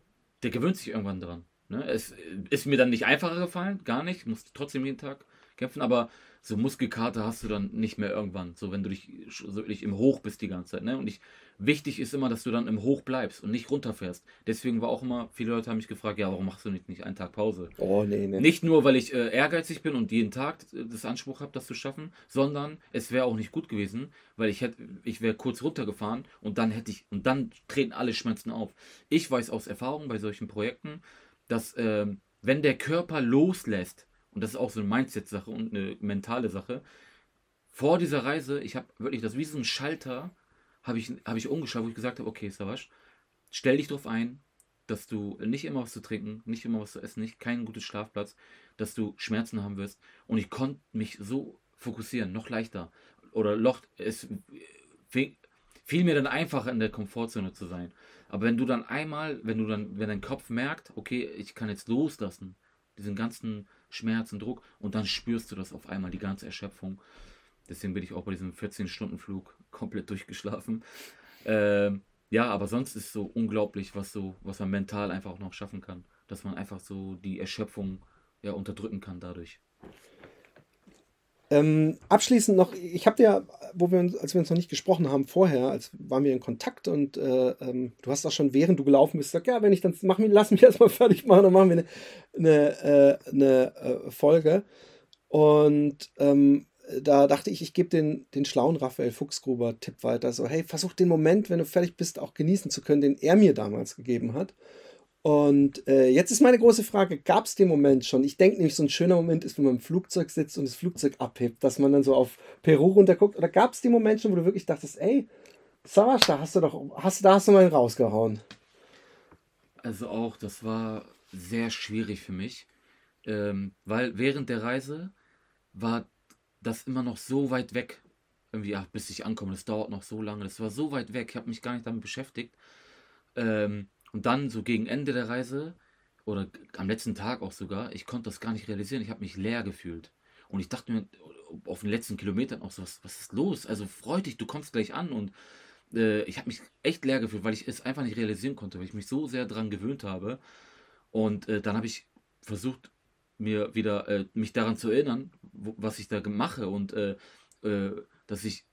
der gewöhnt sich irgendwann dran. Ne? Es ist mir dann nicht einfacher gefallen, gar nicht, musste trotzdem jeden Tag kämpfen, aber so Muskelkater hast du dann nicht mehr irgendwann, so wenn du dich so wirklich im Hoch bist die ganze Zeit. Ne? Und ich, wichtig ist immer, dass du dann im Hoch bleibst und nicht runterfährst. Deswegen war auch immer, viele Leute haben mich gefragt, ja, warum machst du nicht, nicht einen Tag Pause? Oh, nee, nee. Nicht nur, weil ich äh, ehrgeizig bin und jeden Tag das Anspruch habe, das zu schaffen, sondern es wäre auch nicht gut gewesen, weil ich hätte, ich wäre kurz runtergefahren und dann hätte ich, und dann treten alle Schmerzen auf. Ich weiß aus Erfahrung bei solchen Projekten, dass äh, wenn der Körper loslässt, und das ist auch so eine Mindset-Sache und eine mentale Sache. Vor dieser Reise, ich habe wirklich das wie so ein Schalter, habe ich, hab ich umgeschaut, wo ich gesagt habe, okay, Savasch, stell dich darauf ein, dass du nicht immer was zu trinken, nicht immer was zu essen, nicht keinen guten Schlafplatz, dass du Schmerzen haben wirst. Und ich konnte mich so fokussieren, noch leichter. Oder Loch, es fiel mir dann einfacher in der Komfortzone zu sein. Aber wenn du dann einmal, wenn du dann, wenn dein Kopf merkt, okay, ich kann jetzt loslassen, diesen ganzen Schmerz und Druck und dann spürst du das auf einmal, die ganze Erschöpfung. Deswegen bin ich auch bei diesem 14-Stunden-Flug komplett durchgeschlafen. Ähm, ja, aber sonst ist es so unglaublich, was so, was man mental einfach auch noch schaffen kann. Dass man einfach so die Erschöpfung ja unterdrücken kann dadurch. Ähm, abschließend noch, ich habe dir, wo wir uns, als wir uns noch nicht gesprochen haben vorher, als waren wir in Kontakt und äh, ähm, du hast auch schon während du gelaufen bist gesagt, ja, wenn ich dann mach mich, lass mich erstmal fertig machen, dann machen wir eine, eine, äh, eine äh, Folge. Und ähm, da dachte ich, ich gebe den, den schlauen Raphael Fuchsgruber Tipp weiter. So, hey, versuch den Moment, wenn du fertig bist, auch genießen zu können, den er mir damals gegeben hat. Und äh, jetzt ist meine große Frage, gab es den Moment schon? Ich denke nämlich, so ein schöner Moment ist, wenn man im Flugzeug sitzt und das Flugzeug abhebt, dass man dann so auf Peru runterguckt. Oder gab es den Moment schon, wo du wirklich dachtest, ey, Savasch, da hast du doch, hast, da hast du mal rausgehauen? Also auch, das war sehr schwierig für mich, ähm, weil während der Reise war das immer noch so weit weg. Irgendwie, ach, bis ich ankomme, das dauert noch so lange. Das war so weit weg, ich habe mich gar nicht damit beschäftigt. Ähm, und dann so gegen Ende der Reise oder am letzten Tag auch sogar, ich konnte das gar nicht realisieren. Ich habe mich leer gefühlt. Und ich dachte mir auf den letzten Kilometern auch so, was, was ist los? Also freu dich, du kommst gleich an. Und äh, ich habe mich echt leer gefühlt, weil ich es einfach nicht realisieren konnte, weil ich mich so sehr daran gewöhnt habe. Und äh, dann habe ich versucht, mir wieder äh, mich daran zu erinnern, wo, was ich da mache und äh, äh, dass ich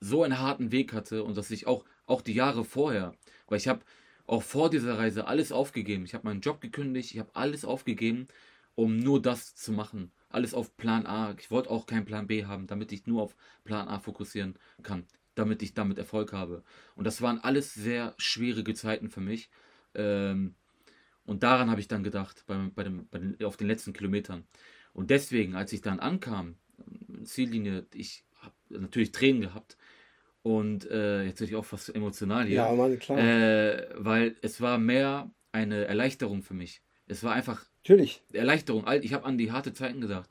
so einen harten Weg hatte und dass ich auch, auch die Jahre vorher, weil ich habe auch vor dieser Reise alles aufgegeben. Ich habe meinen Job gekündigt, ich habe alles aufgegeben, um nur das zu machen. Alles auf Plan A. Ich wollte auch keinen Plan B haben, damit ich nur auf Plan A fokussieren kann, damit ich damit Erfolg habe. Und das waren alles sehr schwierige Zeiten für mich. Ähm, und daran habe ich dann gedacht, bei, bei dem, bei den, auf den letzten Kilometern. Und deswegen, als ich dann ankam, Ziellinie, ich habe natürlich Tränen gehabt, und äh, jetzt bin ich auch fast emotional hier. Ja, Mann, klar. Äh, weil es war mehr eine Erleichterung für mich. Es war einfach Natürlich. Erleichterung. Ich habe an die harte Zeiten gedacht.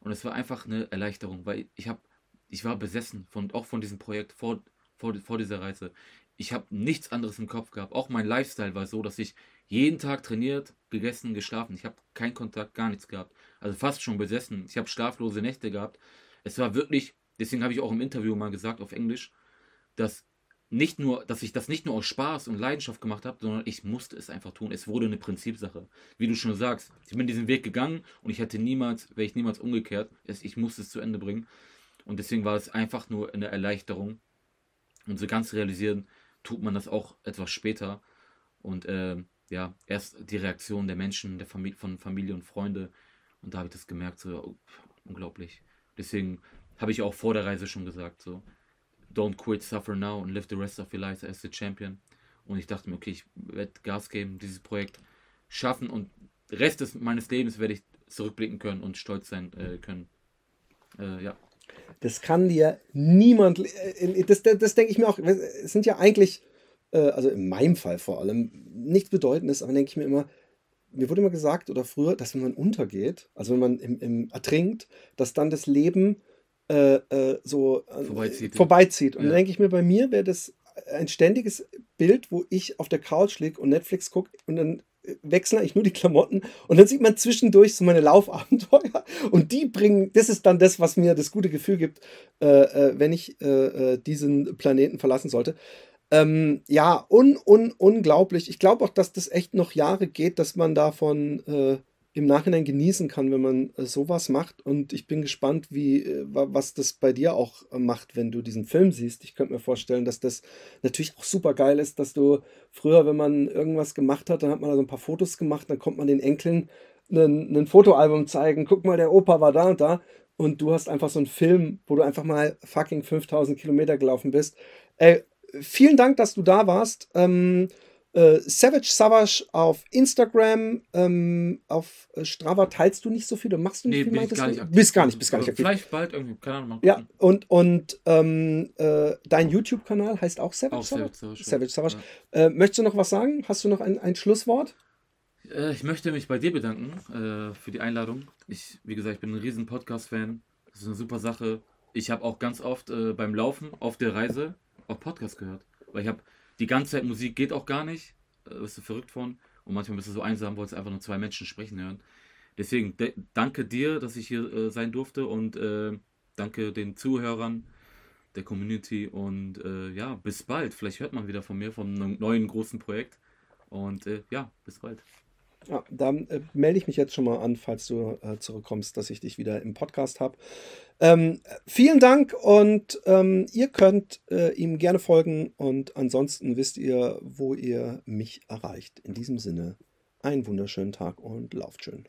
Und es war einfach eine Erleichterung, weil ich habe, ich war besessen von, auch von diesem Projekt vor, vor, vor dieser Reise. Ich habe nichts anderes im Kopf gehabt. Auch mein Lifestyle war so, dass ich jeden Tag trainiert, gegessen, geschlafen. Ich habe keinen Kontakt, gar nichts gehabt. Also fast schon besessen. Ich habe schlaflose Nächte gehabt. Es war wirklich, deswegen habe ich auch im Interview mal gesagt auf Englisch, dass nicht nur, dass ich das nicht nur aus Spaß und Leidenschaft gemacht habe, sondern ich musste es einfach tun. Es wurde eine Prinzipsache. Wie du schon sagst, ich bin diesen Weg gegangen und ich hätte niemals, wäre ich niemals umgekehrt. Ich musste es zu Ende bringen. Und deswegen war es einfach nur eine Erleichterung. Und so ganz realisieren tut man das auch etwas später. Und äh, ja, erst die Reaktion der Menschen, der Familie, von Familie und Freunde. Und da habe ich das gemerkt, so oh, unglaublich. Deswegen habe ich auch vor der Reise schon gesagt, so don't quit, suffer now and live the rest of your life as the champion. Und ich dachte mir, okay, ich werde Gas geben, dieses Projekt schaffen und Rest des, meines Lebens werde ich zurückblicken können und stolz sein äh, können. Äh, ja. Das kann dir niemand, äh, das, das, das denke ich mir auch, es sind ja eigentlich äh, also in meinem Fall vor allem, nichts Bedeutendes, aber denke ich mir immer, mir wurde immer gesagt oder früher, dass wenn man untergeht, also wenn man im, im ertrinkt, dass dann das Leben äh, äh, so äh, vorbeizieht. vorbeizieht. Und ja. dann denke ich mir, bei mir wäre das ein ständiges Bild, wo ich auf der Couch liege und Netflix gucke und dann wechsle ich nur die Klamotten und dann sieht man zwischendurch so meine Laufabenteuer und die bringen, das ist dann das, was mir das gute Gefühl gibt, äh, äh wenn ich äh, diesen Planeten verlassen sollte. Ähm, ja, un, un, unglaublich. Ich glaube auch, dass das echt noch Jahre geht, dass man davon äh, im Nachhinein genießen kann, wenn man äh, sowas macht. Und ich bin gespannt, wie, äh, was das bei dir auch äh, macht, wenn du diesen Film siehst. Ich könnte mir vorstellen, dass das natürlich auch super geil ist, dass du früher, wenn man irgendwas gemacht hat, dann hat man da so ein paar Fotos gemacht, dann kommt man den Enkeln ein, Fotoalbum zeigen. Guck mal, der Opa war da und da. Und du hast einfach so einen Film, wo du einfach mal fucking 5000 Kilometer gelaufen bist. Ey, vielen Dank, dass du da warst. Ähm, äh, Savage Savage auf Instagram, ähm, auf äh, Strava teilst du nicht so viel, du machst du nicht nee, viel, bist gar nicht aktiv. Bist gar nicht, bist gar nicht aktiv. Vielleicht bald irgendwie, keine Ahnung. Ja, und, und ähm, äh, dein YouTube-Kanal heißt auch Savage auch Savage? Savage, Savage, Savage. Ja. Äh, möchtest du noch was sagen? Hast du noch ein, ein Schlusswort? Äh, ich möchte mich bei dir bedanken äh, für die Einladung. Ich, wie gesagt, ich bin ein riesen Podcast-Fan. Das ist eine super Sache. Ich habe auch ganz oft beim Laufen auf der Reise auch Podcast gehört. Weil ich habe die ganze Zeit Musik geht auch gar nicht. Da bist du verrückt von. Und manchmal bist du so einsam, wolltest einfach nur zwei Menschen sprechen hören. Deswegen danke dir, dass ich hier äh, sein durfte und äh, danke den Zuhörern der Community und äh, ja, bis bald. Vielleicht hört man wieder von mir vom neuen großen Projekt. Und äh, ja, bis bald. Ja, dann äh, melde ich mich jetzt schon mal an, falls du äh, zurückkommst, dass ich dich wieder im Podcast habe. Ähm, vielen Dank und ähm, ihr könnt äh, ihm gerne folgen und ansonsten wisst ihr, wo ihr mich erreicht. In diesem Sinne, einen wunderschönen Tag und lauft schön.